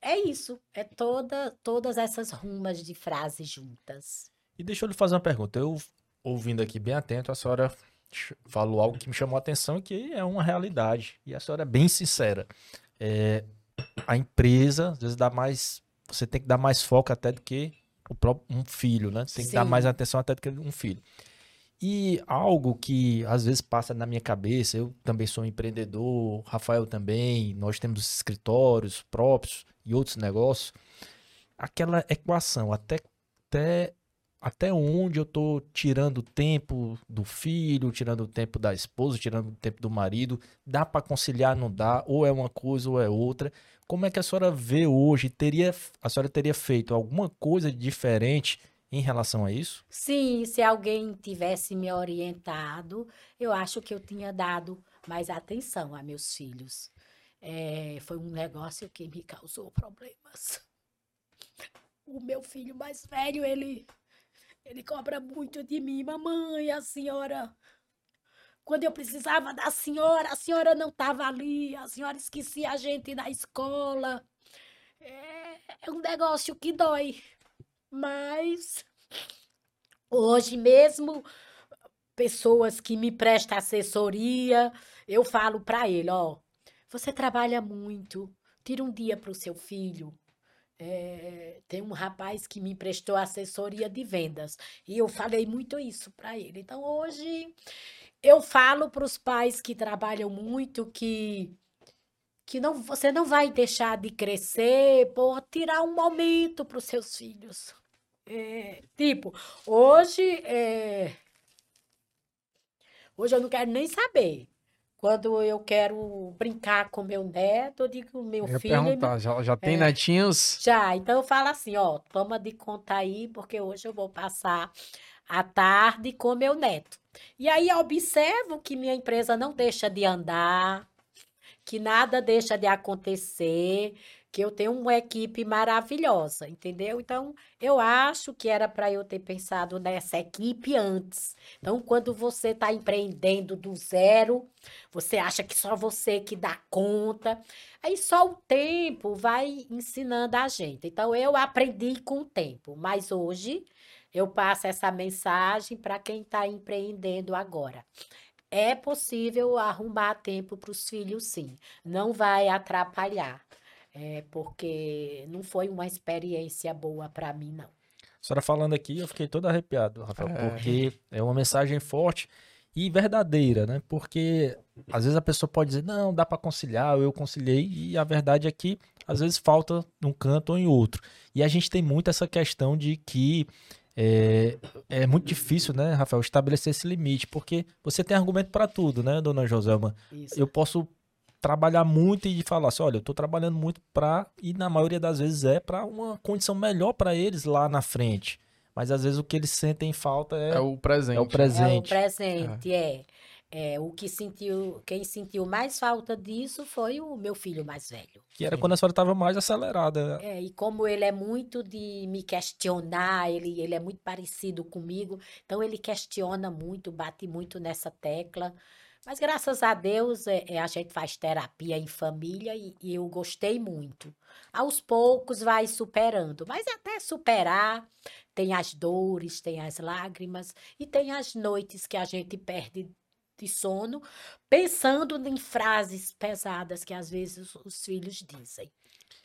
é isso. É toda, todas essas rumas de frases juntas. E deixa eu lhe fazer uma pergunta. Eu, ouvindo aqui bem atento, a senhora falou algo que me chamou a atenção, que é uma realidade. E a senhora é bem sincera. É, a empresa, às vezes, dá mais. Você tem que dar mais foco até do que o próprio, um filho, né? Tem que dar Sim. mais atenção até do que um filho. E algo que às vezes passa na minha cabeça, eu também sou um empreendedor, Rafael também, nós temos escritórios próprios e outros negócios. Aquela equação, até, até, até onde eu estou tirando o tempo do filho, tirando o tempo da esposa, tirando o tempo do marido, dá para conciliar, não dá, ou é uma coisa ou é outra. Como é que a senhora vê hoje? Teria, a senhora teria feito alguma coisa diferente em relação a isso? Sim, se alguém tivesse me orientado, eu acho que eu tinha dado mais atenção a meus filhos. É, foi um negócio que me causou problemas. [laughs] O meu filho mais velho, ele, ele cobra muito de mim. Mamãe, a senhora. Quando eu precisava da senhora, a senhora não estava ali, a senhora esquecia a gente na escola. É, é um negócio que dói. Mas hoje mesmo, pessoas que me prestam assessoria, eu falo para ele, ó, você trabalha muito, tira um dia para o seu filho. É, tem um rapaz que me emprestou assessoria de vendas e eu falei muito isso para ele. Então hoje eu falo para os pais que trabalham muito que que não, você não vai deixar de crescer por tirar um momento para os seus filhos. É, tipo, hoje, é, hoje eu não quero nem saber. Quando eu quero brincar com meu neto, eu digo meu Eu filho. perguntar, já, já tem É. netinhos? já, então eu falo assim, ó, toma de conta aí, porque hoje eu vou passar a tarde com meu neto. E aí observo que minha empresa não deixa de andar, que nada deixa de acontecer, que eu tenho uma equipe maravilhosa, entendeu? Então, eu acho que era para eu ter pensado nessa equipe antes. Então, quando você está empreendendo do zero, você acha que só você que dá conta. Aí só o tempo vai ensinando a gente. Então, eu aprendi com o tempo, mas hoje eu passo essa mensagem para quem está empreendendo agora. É possível arrumar tempo para os filhos, sim. Não vai atrapalhar. É porque não foi uma experiência boa para mim, não. A senhora falando aqui, eu fiquei todo arrepiado, Rafael, É. porque é uma mensagem forte e verdadeira, né? Porque às vezes a pessoa pode dizer, não, dá para conciliar, eu conciliei, e a verdade é que às vezes falta num canto ou em outro. E a gente tem muito essa questão de que é, é muito difícil, né, Rafael, estabelecer esse limite, porque você tem argumento para tudo, né, dona Joselma? Isso. eu posso trabalhar muito e falar assim, olha, eu tô trabalhando muito para e na maioria das vezes é para uma condição melhor para eles lá na frente. Mas às vezes o que eles sentem falta é, É o presente. é o É o presente. presente, é. É, o que sentiu, quem sentiu mais falta disso foi o meu filho mais velho. Que era quando a senhora estava mais acelerada. É, e como ele é muito de me questionar, ele, ele é muito parecido comigo, então ele questiona muito, bate muito nessa tecla. Mas graças a Deus é, é, a gente faz terapia em família e, e eu gostei muito. Aos poucos vai superando, mas até superar, tem as dores, tem as lágrimas e tem as noites que a gente perde de sono, pensando em frases pesadas que às vezes os, os filhos dizem.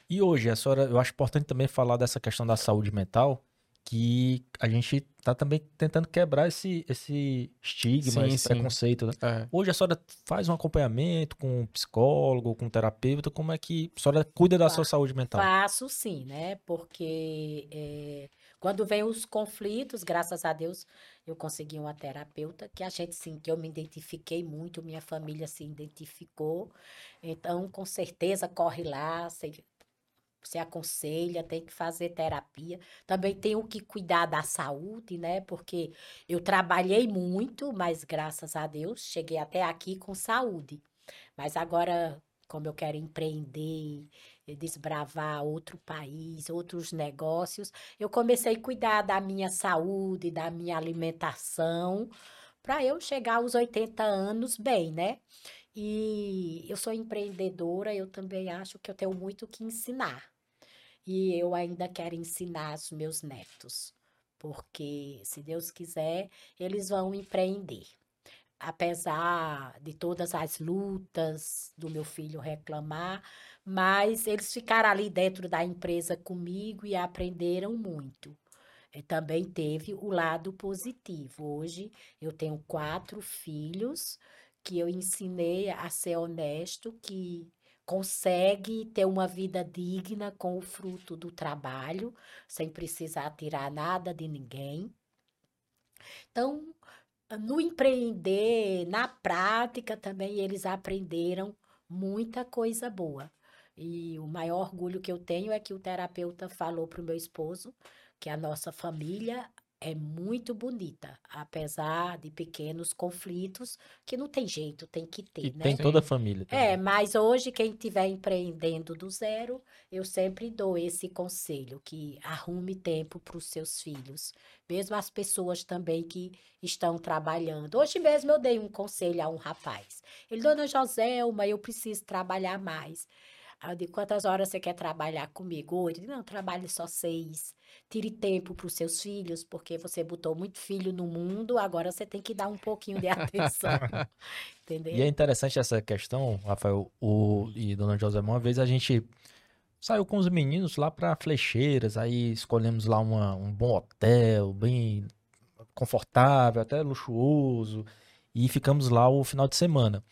E hoje, a senhora, eu acho importante também falar dessa questão da saúde mental, que a gente tá também tentando quebrar esse, esse estigma, Sim, esse sim. preconceito, né? É. Hoje a senhora faz um acompanhamento com um psicólogo, com um terapeuta, como é que a senhora cuida da sua Fa- saúde mental? Faço sim, né? Porque eh, quando vem os conflitos, graças a Deus, eu consegui uma terapeuta que a gente sim, que eu me identifiquei muito, minha família se identificou. Então, com certeza, corre lá, se, se aconselha, tem que fazer terapia. Também tenho que cuidar da saúde, né? Porque eu trabalhei muito, mas graças a Deus, cheguei até aqui com saúde. Mas agora, como eu quero empreender, desbravar outro país, outros negócios, eu comecei a cuidar da minha saúde, da minha alimentação, para eu chegar aos 80 anos bem, né? E eu sou empreendedora, eu também acho que eu tenho muito que ensinar. E eu ainda quero ensinar os meus netos, porque se Deus quiser, eles vão empreender. Apesar de todas as lutas do meu filho reclamar, mas eles ficaram ali dentro da empresa comigo e aprenderam muito. Eh, Também teve o lado positivo. Hoje eu tenho quatro filhos que eu ensinei a ser honesto, que consegue ter uma vida digna com o fruto do trabalho, sem precisar tirar nada de ninguém. Então, no empreender, na prática também eles aprenderam muita coisa boa. E o maior orgulho que eu tenho é que o terapeuta falou para o meu esposo que a nossa família é muito bonita, apesar de pequenos conflitos, que não tem jeito, tem que ter, E né? tem toda a família É, também. mas hoje quem estiver empreendendo do zero, eu sempre dou esse conselho, que arrume tempo para os seus filhos, mesmo as pessoas também que estão trabalhando. Hoje mesmo eu dei um conselho a um rapaz. Ele, dona Joselma, eu preciso trabalhar mais. Aí eu digo, quantas horas você quer trabalhar comigo? Ele, não, trabalhe só seis. Tire tempo para os seus filhos, porque você botou muito filho no mundo, agora você tem que dar um pouquinho de [laughs] atenção. [laughs] Entendeu? E é interessante essa questão, Rafael, o, e Dona José, uma vez a gente saiu com os meninos lá para Flecheiras, aí escolhemos lá uma- um bom hotel, bem confortável, até luxuoso, e ficamos lá o final de semana.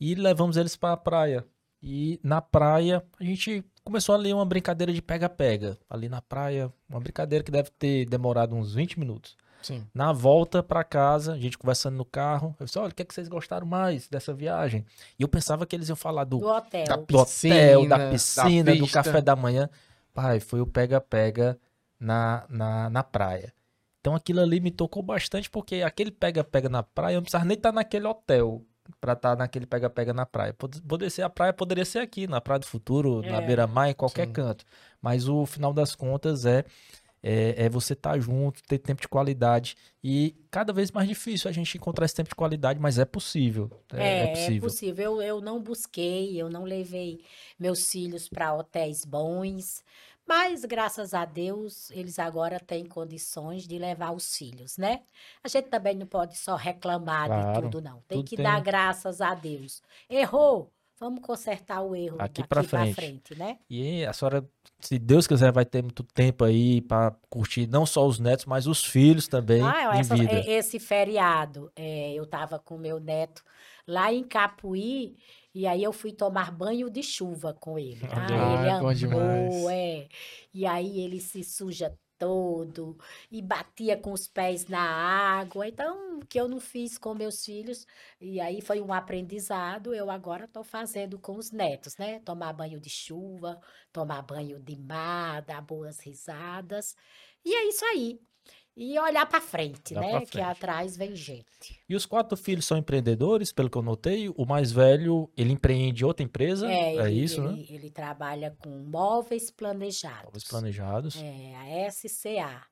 E levamos eles para a praia. E na praia, a gente começou ali uma brincadeira de pega-pega. Ali na praia, uma brincadeira que deve ter demorado uns 20 minutos. Sim. Na volta para casa, a gente conversando no carro, eu disse: olha, o que, é que vocês gostaram mais dessa viagem? E eu pensava que eles iam falar do, Do hotel. Da do hotel, piscina, da da piscina, do pista. café da manhã. Pai, foi o pega-pega na, na, na praia. Então aquilo ali me tocou bastante, porque aquele pega-pega na praia, eu não precisava nem estar naquele hotel pra estar naquele pega-pega na praia. Pod- Poderia ser a praia, poderia ser aqui, na Praia do Futuro, na É. beira-mar, em qualquer Sim. canto. Mas o final das contas é, é, é você estar junto, ter tempo de qualidade. E cada vez mais difícil a gente encontrar esse tempo de qualidade, mas é possível. É, é possível. possível. Eu, eu não busquei, eu não levei meus filhos para hotéis bons, mas graças a Deus eles agora têm condições de levar os filhos, né? A gente também não pode só reclamar de Claro, tudo, não. Tem tudo que tem- dar graças a Deus. Errou, vamos consertar o erro Aqui pra frente. frente, né? E a senhora, se Deus quiser, vai ter muito tempo aí para curtir não só os netos, mas os filhos também Ah, essa- e- esse feriado, é, eu tava com meu neto lá em Capuí, e aí eu fui tomar banho de chuva com ele. Ah, Ah, ele amou, demais. é. E aí ele se suja todo e batia com os pés na água. Então, o que eu não fiz com meus filhos, e aí foi um aprendizado, eu agora estou fazendo com os netos, né? Tomar banho de chuva, tomar banho de mar, dar boas risadas. E é isso aí. E olhar para frente, né? pra Que frente. atrás vem gente. E os quatro filhos são empreendedores, pelo que eu notei. O mais velho, ele empreende outra empresa. É, ele, isso, ele, né? ele trabalha com móveis planejados. Móveis planejados. É, a SCA.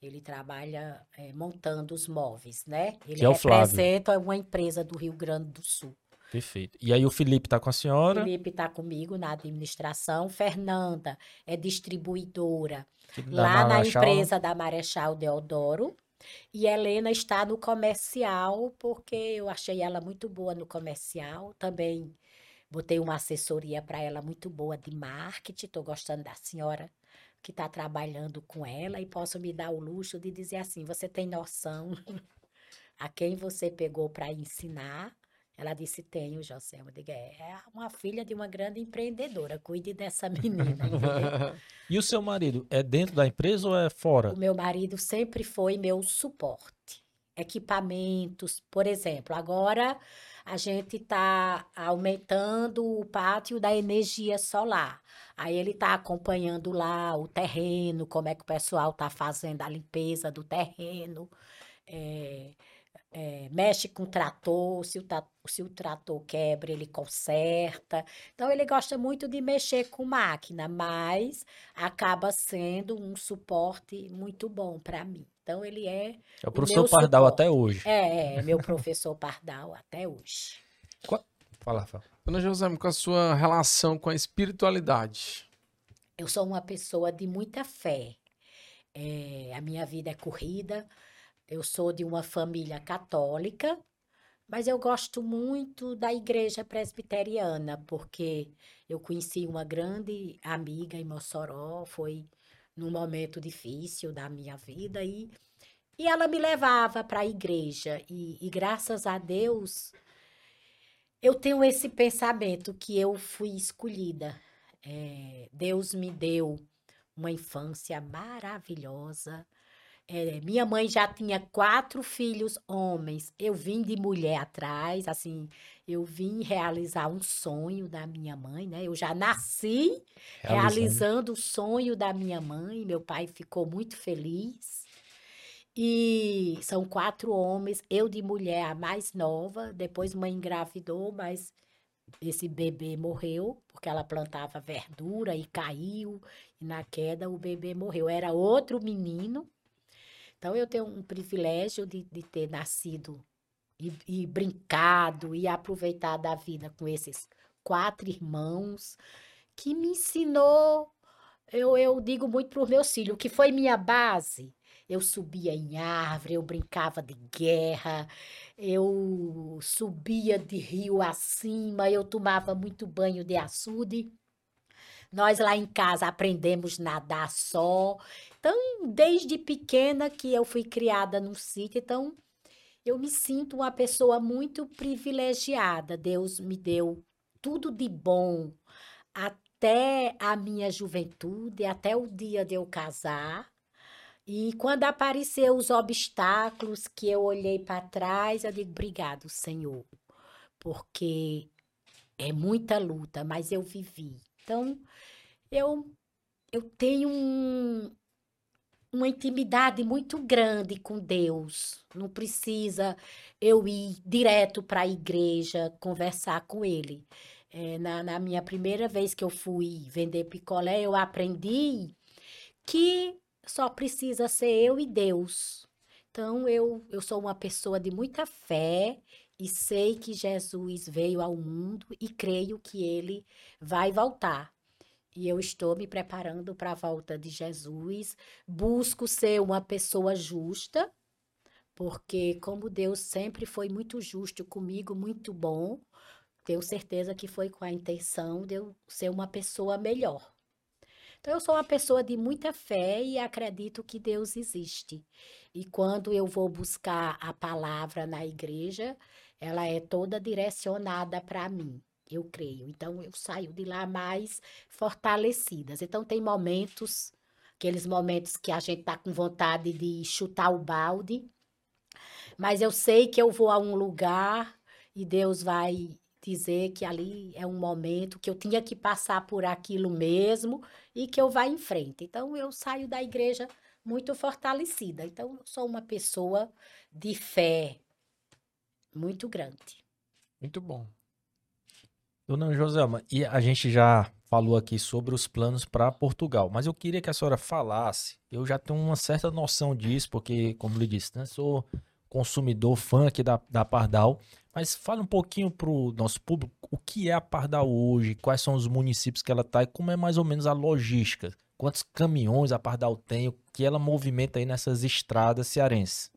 Ele trabalha é, montando os móveis, né? Ele Que é o Flávio. representa uma empresa do Rio Grande do Sul. Perfeito. E aí o Felipe tá com a senhora. Felipe está comigo na administração. Fernanda é distribuidora lá na né? empresa da Marechal Deodoro. E Helena está no comercial, porque eu achei ela muito boa no comercial. Também botei uma assessoria para ela muito boa de marketing. Estou gostando da senhora que está trabalhando com ela e posso me dar o luxo de dizer assim: você tem noção [laughs] a quem você pegou para ensinar? Ela disse: Tenho, José. Eu digo: É uma filha de uma grande empreendedora. Cuide dessa [laughs] menina. E o seu marido, é dentro da empresa ou é fora? O meu marido sempre foi meu suporte. Equipamentos, por exemplo, agora a gente está aumentando o pátio da energia solar. Aí ele está acompanhando lá o terreno, como é que o pessoal está fazendo a limpeza do terreno. é, é, mexe com o trator, se o, se o trator quebra, ele conserta. Então, ele gosta muito de mexer com máquina, mas acaba sendo um suporte muito bom para mim. Então, ele é, É o o professor meu Pardal suporte. até hoje. é, é meu professor Pardal até hoje. Fala, Rafael. Dona José, com a sua relação com a espiritualidade. Eu sou uma pessoa de muita fé. É, a minha vida é corrida. Eu sou de uma família católica, mas eu gosto muito da igreja presbiteriana, porque eu conheci uma grande amiga em Mossoró, foi num momento difícil da minha vida, e, e ela me levava para a igreja. E, e graças a Deus, eu tenho esse pensamento que eu fui escolhida. É, Deus me deu uma infância maravilhosa. É, minha mãe já tinha quatro filhos homens. Eu vim de mulher atrás, assim, eu vim realizar um sonho da minha mãe, né? Eu já nasci Realizando. realizando o sonho da minha mãe. Meu pai ficou muito feliz. E são quatro homens, eu de mulher a mais nova. Depois mãe engravidou, mas esse bebê morreu porque ela plantava verdura e caiu. E na queda o bebê morreu. Era outro menino. Então eu tenho um privilégio de, de ter nascido e, e brincado e aproveitado a vida com esses quatro irmãos que me ensinou. Eu, eu digo muito para os meus filhos, o que foi minha base. Eu subia em árvore, eu brincava de guerra, eu subia de rio acima, eu tomava muito banho de açude. Nós lá em casa aprendemos nadar só. Então, desde pequena que eu fui criada num sítio, então eu me sinto uma pessoa muito privilegiada. Deus me deu tudo de bom até a minha juventude, até o dia de eu casar. E quando apareceu os obstáculos que eu olhei para trás, eu digo obrigado, Senhor, porque é muita luta, mas eu vivi. Então, eu eu tenho um, uma intimidade muito grande com Deus. Não precisa eu ir direto para a igreja conversar com Ele. É, na, na minha primeira vez que eu fui vender picolé, eu aprendi que só precisa ser eu e Deus. Então, eu, eu sou uma pessoa de muita fé e sei que Jesus veio ao mundo e creio que ele vai voltar. E eu estou me preparando para a volta de Jesus. Busco ser uma pessoa justa, porque como Deus sempre foi muito justo comigo, muito bom, tenho certeza que foi com a intenção de eu ser uma pessoa melhor. Então, eu sou uma pessoa de muita fé e acredito que Deus existe. E quando eu vou buscar a palavra na igreja, ela é toda direcionada para mim eu creio. Então, eu saio de lá mais fortalecidas. Então, tem momentos, aqueles momentos que a gente tá com vontade de chutar o balde, mas eu sei que eu vou a um lugar e Deus vai dizer que ali é um momento que eu tinha que passar por aquilo mesmo e que eu vá em frente. Então, eu saio da igreja muito fortalecida. Então, eu sou uma pessoa de fé muito grande. Muito bom. Dona Joselma, e a gente já falou aqui sobre os planos para Portugal, mas eu queria que a senhora falasse. Eu já tenho uma certa noção disso, porque, como lhe disse, né, sou consumidor, fã aqui da, da Pardal, mas fale um pouquinho para o nosso público o que é a Pardal hoje, quais são os municípios que ela está e como é mais ou menos a logística. Quantos caminhões a Pardal tem, o que ela movimenta aí nessas estradas cearenses?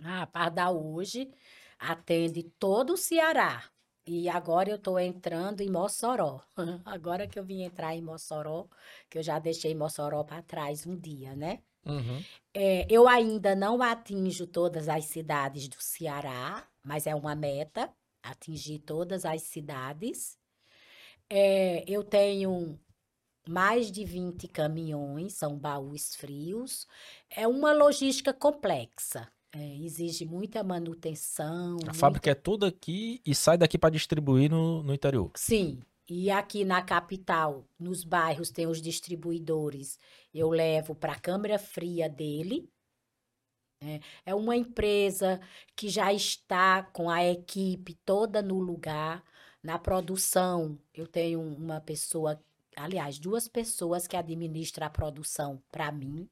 Ah, a Pardal hoje atende todo o Ceará, e agora eu estou entrando em Mossoró. [laughs] Agora que eu vim entrar em Mossoró, que eu já deixei Mossoró para trás um dia, né? Uhum. É, eu ainda não atinjo todas as cidades do Ceará, mas é uma meta atingir todas as cidades. É, eu tenho mais de 20 caminhões, são baús frios. É uma logística complexa. É, exige muita manutenção. A muita... fábrica é toda aqui e sai daqui para distribuir no, no interior. Sim. E aqui na capital, nos bairros, tem os distribuidores. Eu levo para a câmara fria dele. É, é uma empresa que já está com a equipe toda no lugar. Na produção, eu tenho uma pessoa, aliás, duas pessoas que administram a produção para mim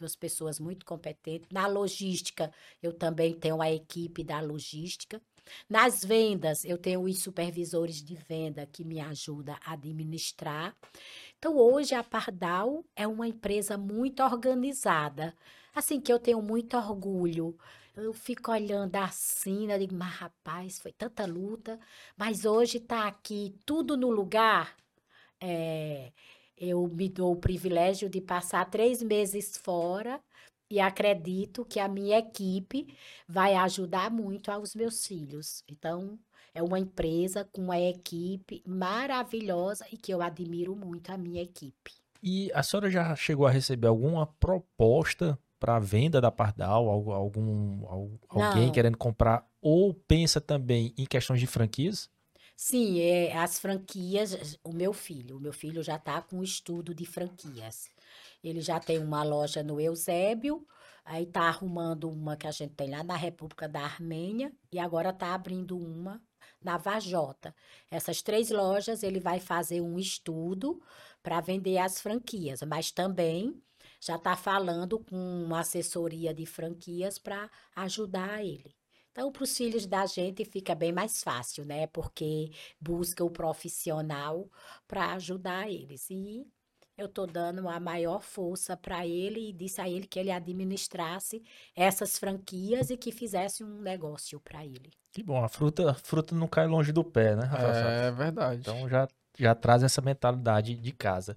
duas pessoas muito competentes. Na logística, eu também tenho a equipe da logística. Nas vendas, eu tenho os supervisores de venda que me ajudam a administrar. Então, hoje a Pardal é uma empresa muito organizada, assim que eu tenho muito orgulho. Eu fico olhando assim, eu digo, mas rapaz, foi tanta luta, mas hoje está aqui tudo no lugar. É, eu me dou o privilégio de passar três meses fora e acredito que a minha equipe vai ajudar muito aos meus filhos. Então, é uma empresa com uma equipe maravilhosa e que eu admiro muito a minha equipe. E a senhora já chegou a receber alguma proposta para venda da Pardal? Algum, algum alguém querendo comprar? Ou pensa também em questões de franquias? Sim, é, as franquias, o meu filho, o meu filho já está com estudo de franquias. Ele já tem uma loja no Eusébio, aí está arrumando uma que a gente tem lá na República da Armênia e agora está abrindo uma na Vajota. Essas três lojas ele vai fazer um estudo para vender as franquias, mas também já está falando com uma assessoria de franquias para ajudar ele. Então, para os filhos da gente fica bem mais fácil, né? Porque busca o profissional para ajudar eles. E eu estou dando a maior força para ele e disse a ele que ele administrasse essas franquias e que fizesse um negócio para ele. Que bom, a fruta, a fruta não cai longe do pé, né, Rafael? É verdade. Então já, já traz essa mentalidade de casa.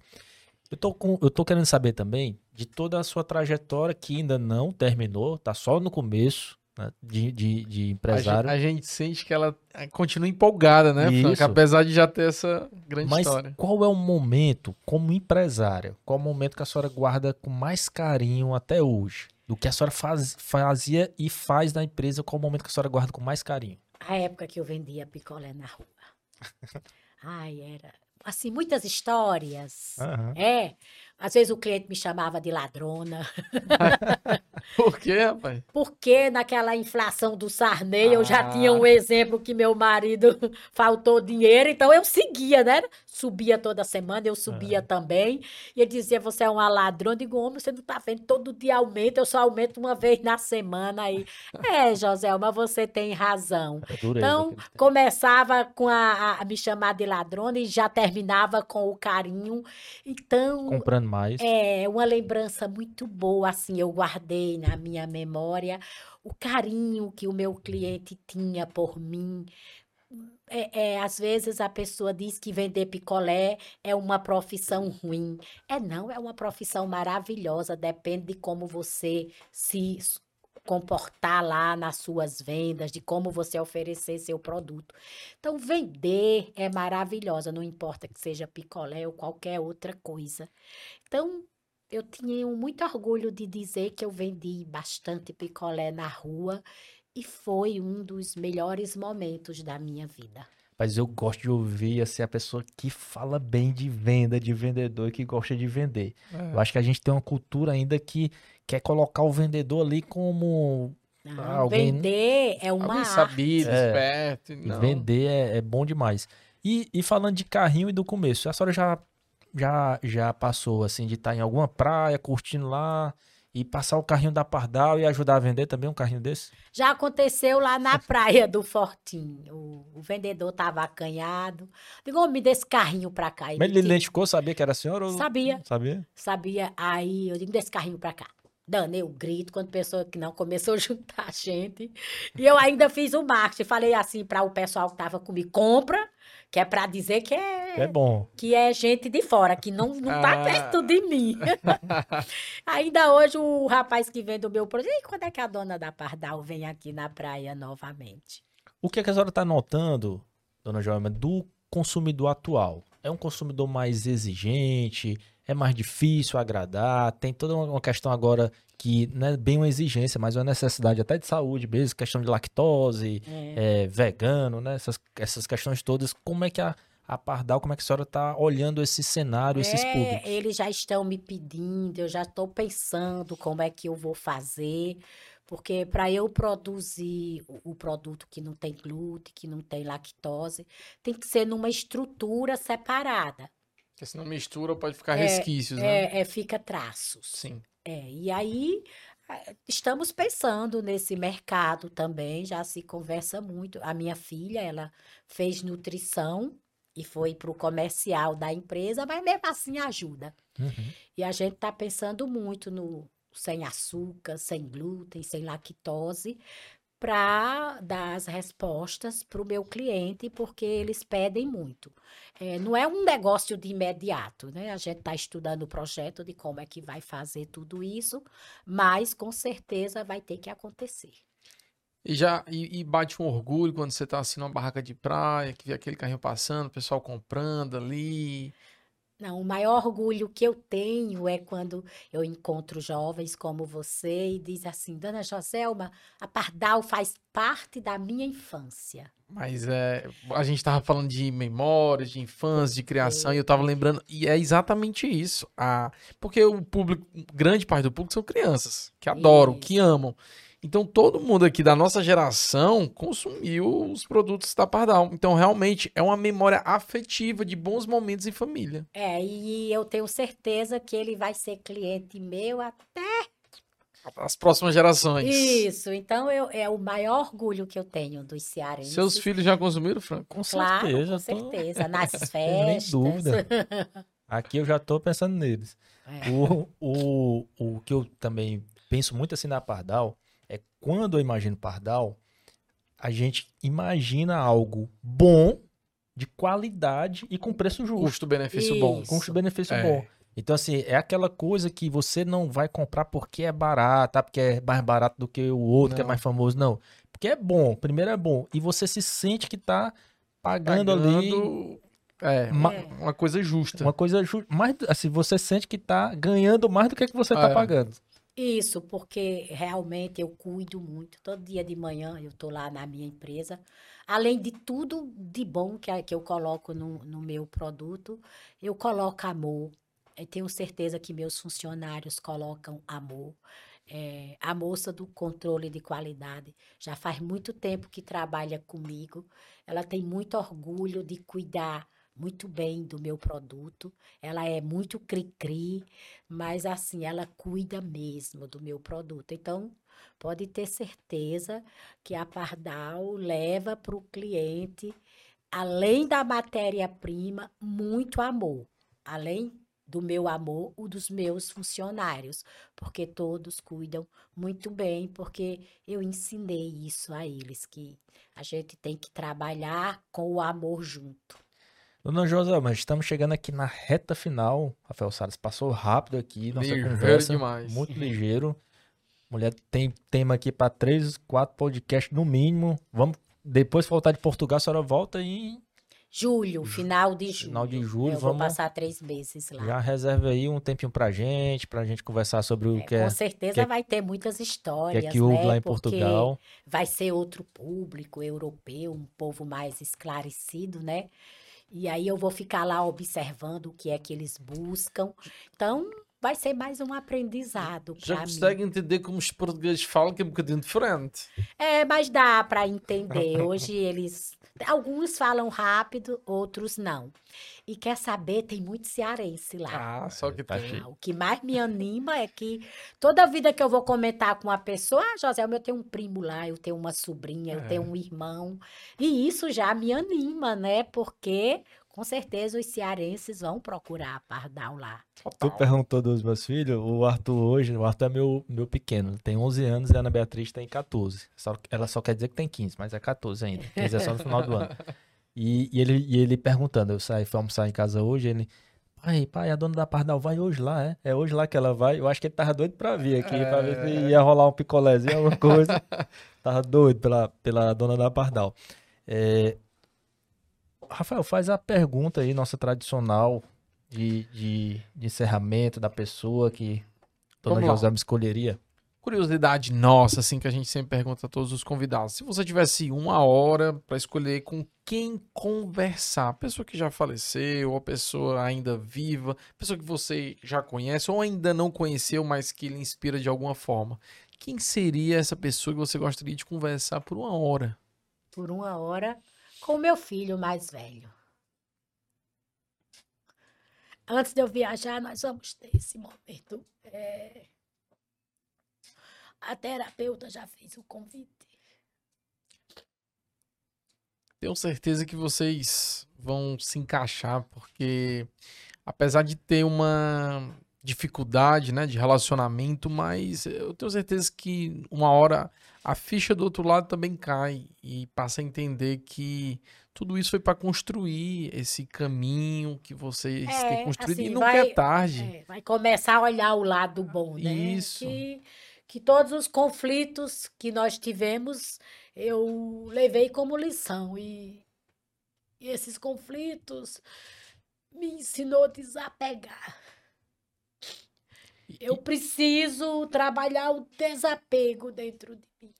Eu tô, com, eu tô querendo saber também de toda a sua trajetória que ainda não terminou, tá só no começo né, de, de, de A empresário. gente, a gente sente que ela eh, continua empolgada, né. Franca? Apesar de já ter essa grande Mas história. qual é o momento, como empresária, qual é o momento que a senhora guarda com mais carinho até hoje? Do que a senhora faz- fazia e faz na empresa, qual é o momento que a senhora guarda com mais carinho? A época que eu vendia picolé na rua. [laughs] Ai, era. Assim, muitas histórias. É. Às vezes o cliente me chamava de ladrona. [laughs] [laughs] Por quê, rapaz? Porque naquela inflação do Sarney eu já Ah. tinha um exemplo que meu marido [laughs] faltou dinheiro, então eu seguia, né? Subia toda semana, eu subia também. E ele dizia: Você é uma ladrona. Eu digo: Homem, você não tá vendo? Todo dia aumenta, eu só aumento uma vez na semana. Aí, [laughs] é, Joselma, você tem razão. É dureza Então, começava com a, a- a me chamar de ladrona e já terminava com o carinho. Então, comprando mais. é uma lembrança muito boa, assim, eu guardei na minha memória o carinho que o meu cliente tinha por mim. É, é, às vezes a pessoa diz que vender picolé é uma profissão ruim. É não, é uma profissão maravilhosa, depende de como você se comportar lá nas suas vendas, de como você oferecer seu produto. Então, vender é maravilhosa, não importa que seja picolé ou qualquer outra coisa. Então, eu tinha muito orgulho de dizer que eu vendi bastante picolé na rua e foi um dos melhores momentos da minha vida. Mas eu gosto de ouvir assim, a pessoa que fala bem de venda, de vendedor e que gosta de vender. É. Eu acho que a gente tem uma cultura ainda que quer colocar o vendedor ali como Não, Ah, alguém- vender é uma Alguém arte. sabido, É. esperto. Não. vender é, é bom demais. E, e falando de carrinho e do começo, a senhora já, já, já passou assim de estar em alguma praia, curtindo lá e passar o carrinho da Pardal e ajudar a vender também um carrinho desse? Já aconteceu lá na praia do Fortinho. O, o vendedor estava acanhado. Digo, "Ô, me dê esse carrinho pra cá. Mas ele identificou, sabia que era a senhora? Ou... Sabia. Sabia? Sabia? Aí eu digo, desse carrinho pra cá. Dando eu grito quando pessoa que não começou a [laughs] juntar gente. E eu ainda fiz o marketing. Falei assim para o pessoal que tava comigo: compra, que é para dizer que é, É bom. que é gente de fora, que não, não tá Ah. perto de mim. [laughs] ainda hoje o rapaz que vende o meu produto, "Ih, quando é que a dona da Pardal vem aqui na praia novamente? O que, é que a senhora está notando, dona Joelma, do consumidor atual? É um consumidor mais exigente? É mais difícil agradar? Tem toda uma questão agora que não é bem uma exigência, mas uma necessidade até de saúde mesmo, questão de lactose, É. é, vegano, né? Essas, essas questões todas. Como é que a, a Pardal, como é que a senhora está olhando esse cenário, esses É, públicos? eles já estão me pedindo, eu já estou pensando como é que eu vou fazer, porque para eu produzir o, o produto que não tem glúten, que não tem lactose, tem que ser numa estrutura separada. Porque senão mistura pode ficar É, resquícios, né? É, é, fica traços. Sim. É, e aí estamos pensando nesse mercado também, já se conversa muito. A minha filha, ela fez nutrição e foi para o comercial da empresa, mas mesmo assim ajuda. Uhum. E a gente está pensando muito no sem açúcar, sem glúten, sem lactose, para dar as respostas para o meu cliente, porque eles pedem muito. É, não é um negócio de imediato, né? A gente está estudando o projeto de como é que vai fazer tudo isso, mas com certeza vai ter que acontecer. E já e, e bate um orgulho quando você tá assim numa barraca de praia, que vê aquele carrinho passando, o pessoal comprando ali. Não, o maior orgulho que eu tenho é quando eu encontro jovens como você e diz assim, Dona Joselma, a Pardal faz parte da minha infância. Mas é, a gente tava falando de memórias, de infância, de criação, e eu tava lembrando, e é exatamente isso. A, porque o público, grande parte do público são crianças, que adoram, que Isso. amam. Então todo mundo aqui da nossa geração consumiu os produtos da Pardal. Então realmente é uma memória afetiva de bons momentos em família. É, e eu tenho certeza que ele vai ser cliente meu até As próximas gerações. isso. Então eu, é o maior orgulho que eu tenho dos cearenses. Seus filhos já consumiram, Franco? Com Claro, certeza. com tô- certeza. Nas [laughs] Tem nem festas. dúvida. [laughs] Aqui eu já tô pensando neles. É. O, o, o que eu também penso muito assim na Pardal quando eu imagino Pardal, a gente imagina algo bom, de qualidade e com preço justo. Custo-benefício bom. Custo-benefício É. bom. Então, assim, é aquela coisa que você não vai comprar porque é barato, tá? porque é mais barato do que o outro, que é Não. mais famoso, não. Porque é bom, primeiro é bom. E você se sente que tá pagando, ali Pagando, É, Ma- É. uma coisa justa. uma coisa ju- mais, assim, você sente que tá ganhando mais do que, que você tá É. pagando. Isso, porque realmente eu cuido muito. Todo dia de manhã eu estou lá na minha empresa. Além de tudo de bom que, que eu coloco no, no meu produto, eu coloco amor. Eu tenho certeza que meus funcionários colocam amor. É, a moça do controle de qualidade já faz muito tempo que trabalha comigo. Ela tem muito orgulho de cuidar muito bem do meu produto. Ela é muito cri-cri, mas assim, ela cuida mesmo do meu produto. Então, pode ter certeza que a Pardal leva para o cliente, além da matéria-prima, muito amor. Além do meu amor, o dos meus funcionários, porque todos cuidam muito bem, porque eu ensinei isso a eles, que a gente tem que trabalhar com o amor junto. Dona Joselma, estamos chegando aqui na reta final. Rafael Salles passou rápido aqui, nossa Ligeiro conversa. demais. Muito ligeiro. Mulher tem tema aqui para três, quatro podcasts no mínimo. Vamos depois voltar de Portugal, a senhora volta e Julho, final de julho. Final de julho, Eu vou vamos- passar três meses lá. já reserva aí um tempinho pra gente, pra gente conversar sobre o É, que é, com certeza que é- vai ter muitas que é histórias, que houve né? lá em Porque Portugal. vai ser outro público europeu, um povo mais esclarecido, né? E aí eu vou ficar lá observando o que é que eles buscam. Então, vai ser mais um aprendizado Já para mim. consegue entender como os portugueses falam, que é um bocadinho diferente. É, mas dá para entender. [laughs] Hoje eles. Alguns falam rápido, outros não. E quer saber, tem muito cearense lá. Ah, só que tá cheio. Ah, O que mais me anima é que toda vida que eu vou comentar com uma pessoa, ah, José, eu tenho um primo lá, eu tenho uma sobrinha, eu tenho É. um irmão. E isso já me anima, né? Porque com certeza os cearenses vão procurar a Pardal lá. Tu perguntou dos meus filhos, o Arthur hoje, o Arthur é meu, meu pequeno, ele tem 11 anos e a Ana Beatriz tem 14. Só- ela só quer dizer que tem 15, mas é 14 ainda. 15 é só no final do ano. E, e ele, e ele perguntando, eu saí, fui almoçar em casa hoje, ele, pai, pai, a dona da Pardal vai hoje lá, é? É hoje lá que ela vai? Eu acho que ele tava doido pra vir aqui, pra ver se ia rolar um picolézinho, alguma coisa. [laughs] tava doido pela, pela dona da Pardal. É, Rafael, faz a pergunta aí, nossa tradicional de, de, de encerramento da pessoa que Dona. Joselma escolheria. Curiosidade nossa, assim, que a gente sempre pergunta a todos os convidados. Se você tivesse uma hora para escolher com quem conversar, pessoa que já faleceu, ou pessoa ainda viva, pessoa que você já conhece ou ainda não conheceu, mas que lhe inspira de alguma forma, quem seria essa pessoa que você gostaria de conversar por uma hora? Por uma hora, com meu filho mais velho. Antes de eu viajar, nós vamos ter esse momento. É, A terapeuta já fez o convite. Tenho certeza que vocês vão se encaixar, porque apesar de ter uma dificuldade, né, de relacionamento, mas eu tenho certeza que uma hora a ficha do outro lado também cai e passa a entender que tudo isso foi para construir esse caminho que vocês É, têm construído e assim, nunca vai- é tarde. É, vai começar a olhar o lado bom, né? Isso. Que, que todos os conflitos que nós tivemos, eu levei como lição. E, e esses conflitos me ensinou a desapegar. Eu preciso trabalhar o desapego dentro de mim.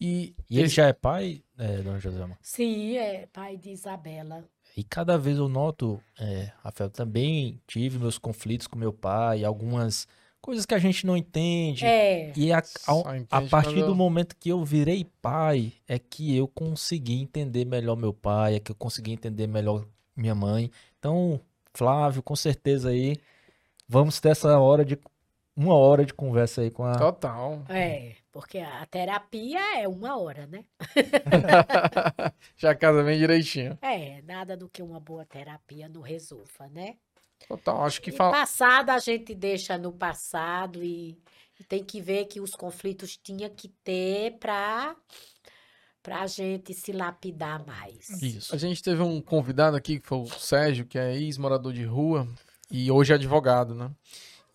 E, E ele já é pai, é, Dona Joselma? Sim, é pai de Isabela. E cada vez eu noto, é, Rafael, também tive meus conflitos com meu pai, algumas coisas que a gente não entende. É, E a, a, a entende partir quando- do momento que eu virei pai, é que eu consegui entender melhor meu pai, é que eu consegui entender melhor minha mãe. Então, Flávio, com certeza aí, vamos ter essa hora de uma hora de conversa aí com a. Total. é, porque a terapia é uma hora, né? [laughs] Já casa bem direitinho. É, nada do que uma boa terapia não resolva, né? Total. Acho que fala. passado a gente deixa no passado e, e tem que ver que os conflitos tinha que ter para para a gente se lapidar mais. Isso. A gente teve um convidado aqui, que foi o Sérgio, que é ex-morador de rua, e hoje é advogado, né?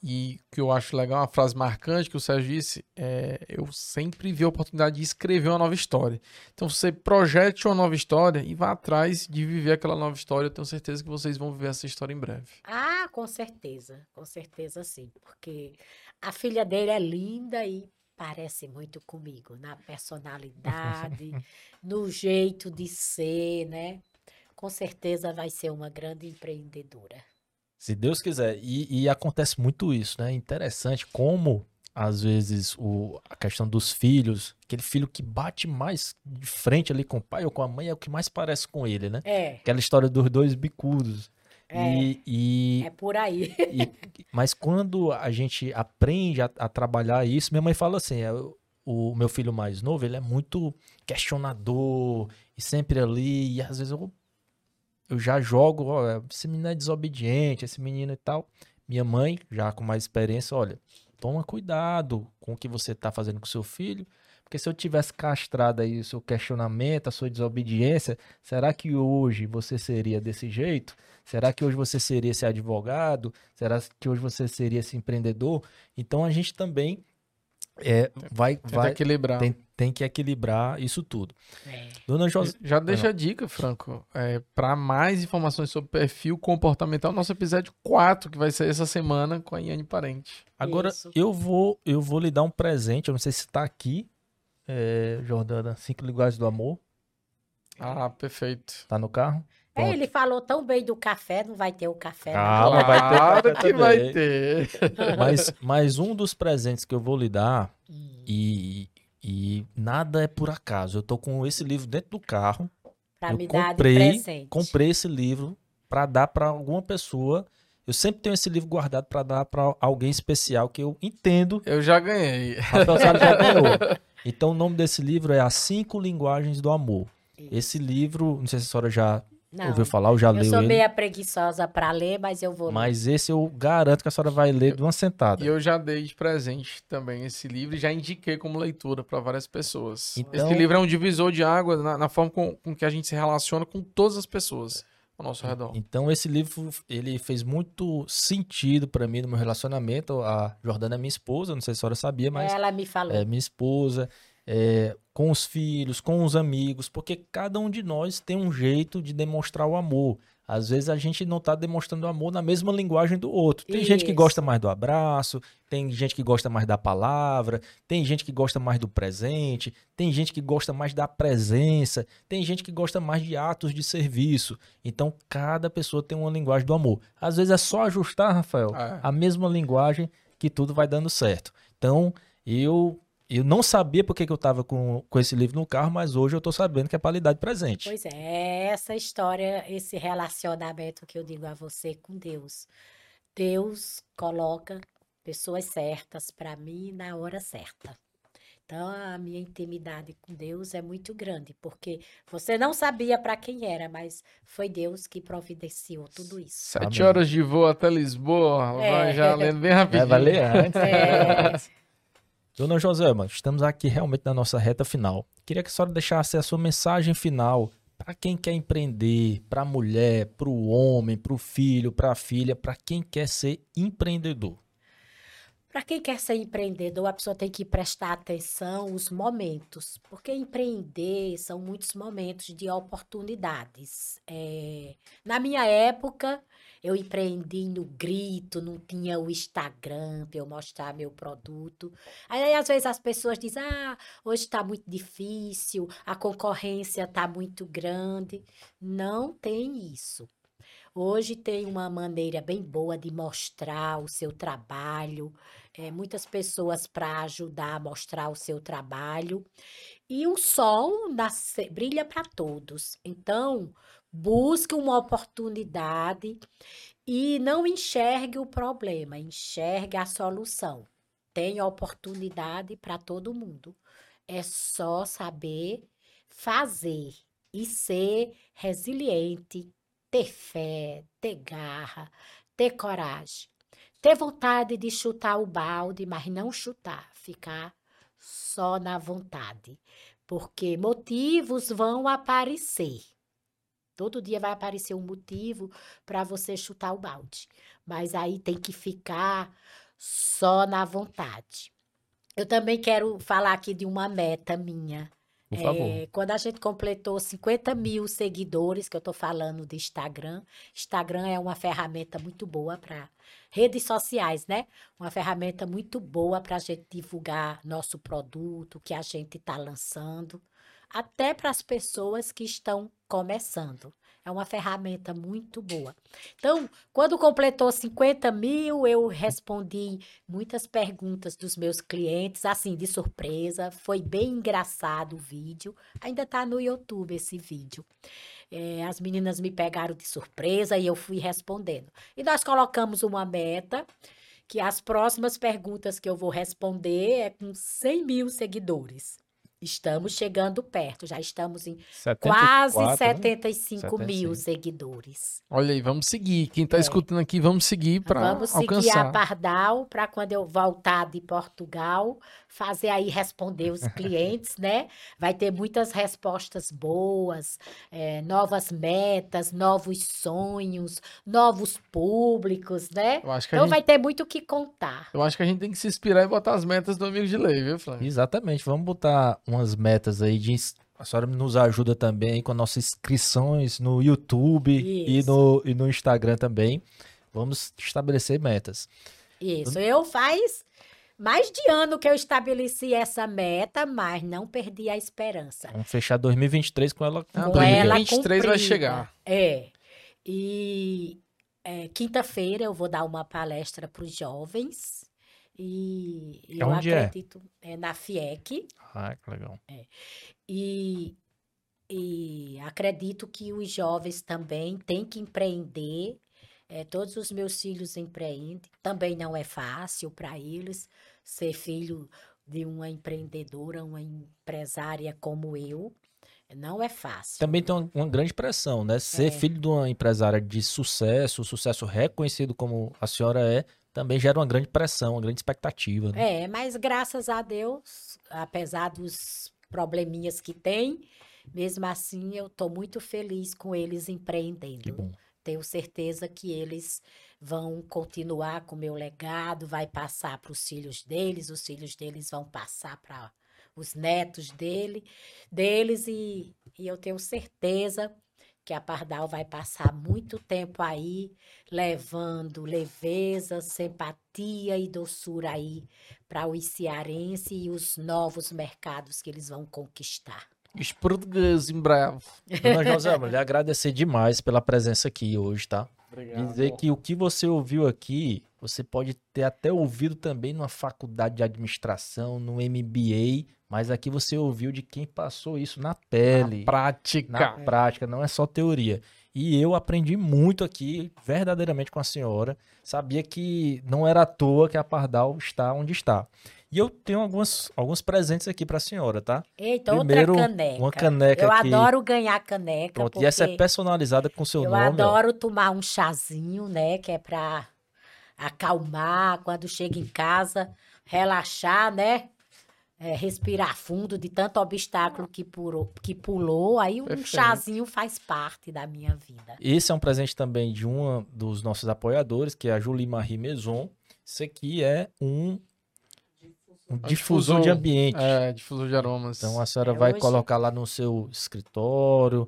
E o que eu acho legal, uma frase marcante que o Sérgio disse, é eu sempre vi a oportunidade de escrever uma nova história. Então você projete uma nova história e vá atrás de viver aquela nova história. Eu tenho certeza que vocês vão viver essa história em breve. Ah, com certeza, com certeza sim, porque a filha dele é linda e parece muito comigo na personalidade, [laughs] no jeito de ser, né? Com certeza vai ser uma grande empreendedora. Se Deus quiser. E, e acontece muito isso, né? Interessante como, às vezes, o, a questão dos filhos, aquele filho que bate mais de frente ali com o pai ou com a mãe, é o que mais parece com ele, né? É, Aquela história dos dois bicudos. é, E, e- é por aí. e- mas quando a gente aprende a, a trabalhar isso, minha mãe fala assim: é, o, o meu filho mais novo, ele é muito questionador e sempre ali, e às vezes eu, eu já jogo, ó, esse menino é desobediente, esse menino e tal. Minha mãe, já com mais experiência, olha, toma cuidado com o que você está fazendo com seu filho, porque se eu tivesse castrado aí o seu questionamento, a sua desobediência, será que hoje você seria desse jeito? Será que hoje você seria esse advogado? Será que hoje você seria esse empreendedor? Então a gente também é, vai, Tenta vai equilibrar. tem, tem que equilibrar isso tudo. É. Dona José, Já deixa a dica, Franco. É, para mais informações sobre perfil comportamental, nosso episódio 4, que vai ser essa semana com a Iane Parente. agora Isso. eu vou eu vou lhe dar um presente. Eu não sei se está aqui, é, Jordana. Cinco linguagens do amor. Ah, perfeito. Tá no carro? É, ele falou tão bem do café, não vai ter o café. Calma, vai ter Claro que vai ter. [laughs] Mas, mas um dos presentes que eu vou lhe dar Hum, e, e nada é por acaso. Eu tô com esse livro dentro do carro. pra eu me dar de comprei, presente. comprei esse livro para dar para alguma pessoa. Eu sempre tenho esse livro guardado para dar para alguém especial que eu entendo. Eu já ganhei. Rafael Salles já ganhou. [laughs] Então o nome desse livro é As Cinco Linguagens do Amor. Esse livro, não sei se a senhora já Não, ouviu falar ou já eu leu sou ele, meia preguiçosa pra ler, mas eu vou ler. mas esse eu garanto que a senhora vai ler de uma sentada. E eu já dei de presente também esse livro e já indiquei como leitura para várias pessoas. Então- Esse livro é um divisor de água na, na forma com, com que a gente se relaciona com todas as pessoas ao nosso redor. Então esse livro ele fez muito sentido para mim no meu relacionamento. A Jordana é minha esposa, não sei se a senhora sabia, mas Ela me falou. é minha esposa, é, com os filhos, com os amigos, porque cada um de nós tem um jeito de demonstrar o amor. Às vezes a gente não está demonstrando amor na mesma linguagem do outro. Tem gente que Isso. gosta mais do abraço, tem gente que gosta mais da palavra, tem gente que gosta mais do presente, tem gente que gosta mais da presença, tem gente que gosta mais de atos de serviço. Então cada pessoa tem uma linguagem do amor. Às vezes é só ajustar, Rafael, É. a mesma linguagem que tudo vai dando certo. Então eu eu não sabia porque que eu estava com, com esse livro no carro, mas hoje eu estou sabendo que é para lhe dar de presente. Pois é, essa história, esse relacionamento que eu digo a você com Deus. Deus coloca pessoas certas para mim na hora certa. Então, a minha intimidade com Deus é muito grande, porque você não sabia para quem era, mas foi Deus que providenciou tudo isso. Sete Amém. horas de voo até Lisboa. É. Vai já lendo bem É, rapidinho. vai ler antes. É, [laughs] Dona Joselma, estamos aqui realmente na nossa reta final. Queria que a senhora deixasse a sua mensagem final para quem quer empreender, para a mulher, para o homem, para o filho, para a filha, para quem quer ser empreendedor. Para quem quer ser empreendedor, a pessoa tem que prestar atenção os momentos, porque empreender são muitos momentos de oportunidades. É, na minha época, eu empreendi no grito, não tinha o Instagram para eu mostrar meu produto. Aí, às vezes, as pessoas dizem: ah, hoje está muito difícil, a concorrência está muito grande. Não tem isso. Hoje tem uma maneira bem boa de mostrar o seu trabalho, é, muitas pessoas para ajudar a mostrar o seu trabalho. E o sol nasce- brilha para todos. Então, busque uma oportunidade e não enxergue o problema, enxergue a solução. Tem oportunidade para todo mundo. É só saber fazer e ser resiliente, ter fé, ter garra, ter coragem, ter vontade de chutar o balde, mas não chutar, ficar só na vontade, porque motivos vão aparecer. Todo dia vai aparecer um motivo para você chutar o balde. Mas aí tem que ficar só na vontade. Eu também quero falar aqui de uma meta minha. Por favor. É, quando a gente completou 50 mil seguidores, que eu estou falando de Instagram, Instagram é uma ferramenta muito boa para redes sociais, né? Uma ferramenta muito boa para a gente divulgar nosso produto, que a gente está lançando, até para as pessoas que estão começando. É uma ferramenta muito boa. Então, quando completou 50 mil, eu respondi muitas perguntas dos meus clientes, assim, de surpresa. Foi bem engraçado o vídeo. Ainda está no YouTube esse vídeo. É, as meninas me pegaram de surpresa e eu fui respondendo. E nós colocamos uma meta que as próximas perguntas que eu vou responder é com 100 mil seguidores. Estamos chegando perto, já estamos em 74, quase né? 75 mil 75. seguidores. Olha aí, vamos seguir. Quem tá É. escutando aqui, vamos seguir para Vamos seguir alcançar. a Pardal para quando eu voltar de Portugal, fazer aí responder os clientes, né? Vai ter muitas respostas boas, eh, novas metas, novos sonhos, novos públicos, né? Eu acho que a Então gente, vai ter muito o que contar. eu acho que a gente tem que se inspirar e botar as metas do amigo de lei, viu, Flávio? Exatamente. Vamos botar umas metas aí de. A senhora nos ajuda também com nossas inscrições no YouTube e no, e no Instagram também. Vamos estabelecer metas. Isso, eu faz mais de ano que eu estabeleci essa meta, mas não perdi a esperança. Vamos fechar 2023 com ela com ela 2023 vai chegar. É. E é, quinta-feira eu vou dar uma palestra para os jovens. E eu Onde é? acredito é na FIEC. Ah, que legal. E, e acredito que os jovens também têm que empreender. É, todos os meus filhos empreendem. Também não é fácil para eles ser filho de uma empreendedora, uma empresária como eu. Não é fácil. Também tem uma, uma grande pressão, né? Ser É. filho de uma empresária de sucesso, sucesso reconhecido como a senhora é, também gera uma grande pressão, uma grande expectativa. Né? É, mas graças a Deus, apesar dos probleminhas que tem, mesmo assim eu estou muito feliz com eles Que empreendendo. bom. Tenho certeza que eles vão continuar com o meu legado, vai passar para os filhos deles, os filhos deles vão passar para os netos dele, deles e, e eu tenho certeza que a Pardal vai passar muito tempo aí levando leveza, simpatia e doçura aí para os cearenses e os novos mercados que eles vão conquistar. Os portugueses em breve. Dona Joselma, lhe agradecer demais pela presença aqui hoje, tá? Dizer que o que você ouviu aqui, você pode ter até ouvido também numa faculdade de administração, no MBA, mas aqui você ouviu de quem passou isso na pele, Na prática. na prática, não é só teoria. E eu aprendi muito aqui, verdadeiramente com a senhora. Sabia que não era à toa que a Pardal está onde está. E eu tenho algumas, alguns presentes aqui para a senhora, tá? Eita, Primeiro, outra caneca. uma caneca Eu aqui. adoro ganhar caneca. Pronto, e essa é personalizada com seu Eu nome. ó. adoro tomar um chazinho, né? Que é pra acalmar quando chega em casa, relaxar, né? É, respirar fundo de tanto obstáculo que pulou, que pulou. Aí um Perfeito. chazinho faz parte da minha vida. Esse é um presente também de uma dos nossos apoiadores, que é a Julie Marie Maison. Isso aqui é um, um difusor de ambiente. É, difusor de aromas. Então a senhora É, vai hoje- colocar lá no seu escritório,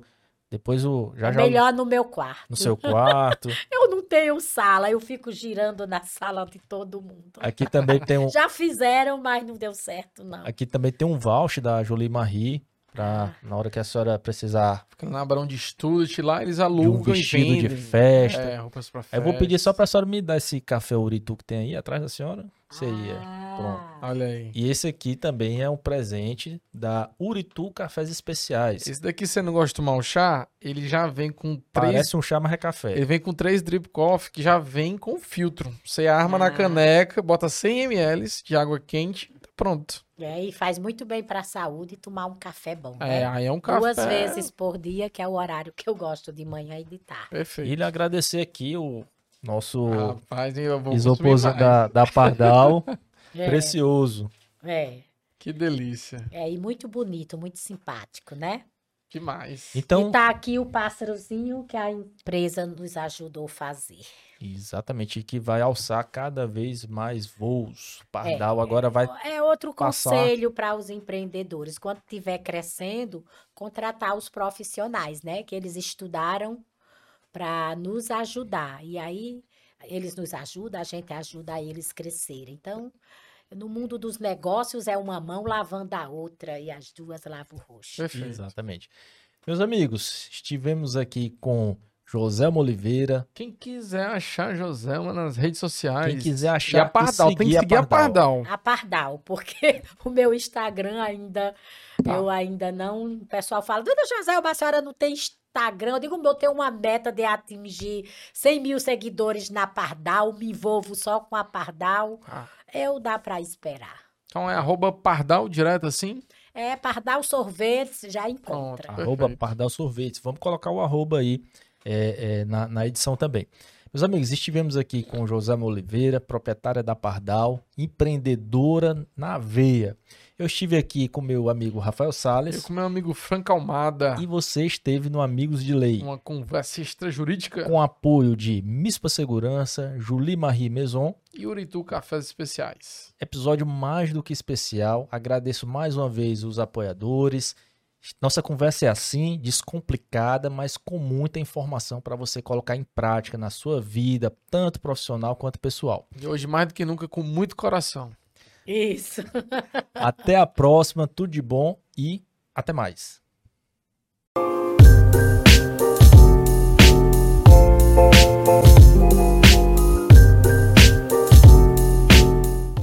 depois o já é já melhor no meu quarto. no seu quarto. [laughs] Eu não tenho sala, eu fico girando na sala de todo mundo. Aqui também tem um [laughs] Já fizeram, mas não deu certo, não. aqui também tem um voucher da Julie Marie para na hora que a senhora precisar Fica na Abrão de Stuart, lá eles de alugam um vestido e de vendem. festa. É, roupas pra Aí festa. eu vou pedir só para a senhora me dar esse café Uritu que tem aí atrás da senhora. Isso aí é. Ah, Olha aí. E esse aqui também é um presente da Uritu Cafés Especiais. Esse daqui, você não gosta de tomar o chá, ele já vem com três... Parece um chá, mas é café. Ele vem com três drip coffee que já vem com filtro. Você arma na Ah. caneca, bota 100 ml de água quente, tá pronto. É, e faz muito bem para a saúde tomar um café bom, É, né? aí é um café. Duas vezes por dia, que é o horário que eu gosto de manhã e de tarde. Perfeito. E agradecer aqui o nosso Rapaz, isoporzinho da, da Pardal, [laughs] É, precioso. é, Que delícia. é, e muito bonito, muito simpático, né? Demais. Então, E tá aqui o pássarozinho que a empresa nos ajudou a fazer. exatamente, que vai alçar cada vez mais voos. O Pardal agora vai É outro passar- conselho para os empreendedores. Quando estiver crescendo, contratar os profissionais, né? Que eles estudaram para nos ajudar. E aí, eles nos ajudam, a gente ajuda eles a crescerem. Então, no mundo dos negócios, é uma mão lavando a outra e as duas lavam o rosto. Perfeito. Exatamente. Meus amigos, estivemos aqui com Joselma Oliveira. Quem quiser achar Joselma nas redes sociais. Quem quiser E achar a Pardal, tem que seguir a Pardal. A Pardal, porque [laughs] o meu Instagram ainda, Tá. eu ainda não, o pessoal fala, Dona José, a senhora não tem Instagram, eu digo, eu tenho uma meta de atingir 100 mil seguidores na Pardal, me envolvo só com a Pardal, Ah, eu dá para esperar. Então é arroba Pardal direto assim? É, Pardal Sorvetes, já encontra. Pronto. Arroba. Pardal Sorvetes. Vamos colocar o arroba aí é, é, na, na edição também. Meus amigos, estivemos aqui com Joselma Oliveira, proprietária da Pardal, empreendedora na veia. Eu estive aqui com meu amigo Rafael Eu Sales com meu amigo Frank Almada. e você esteve no Amigos de Lei. Uma conversa extrajurídica. Com apoio de Mispa Segurança, Julie Marie Maison E Uritu Cafés Especiais. Episódio mais do que especial. Agradeço mais uma vez os apoiadores. Nossa conversa é assim, descomplicada, mas com muita informação para você colocar em prática na sua vida, tanto profissional quanto pessoal. E hoje, mais do que nunca, com muito coração. Isso. [laughs] Até a próxima, tudo de bom e até mais. Música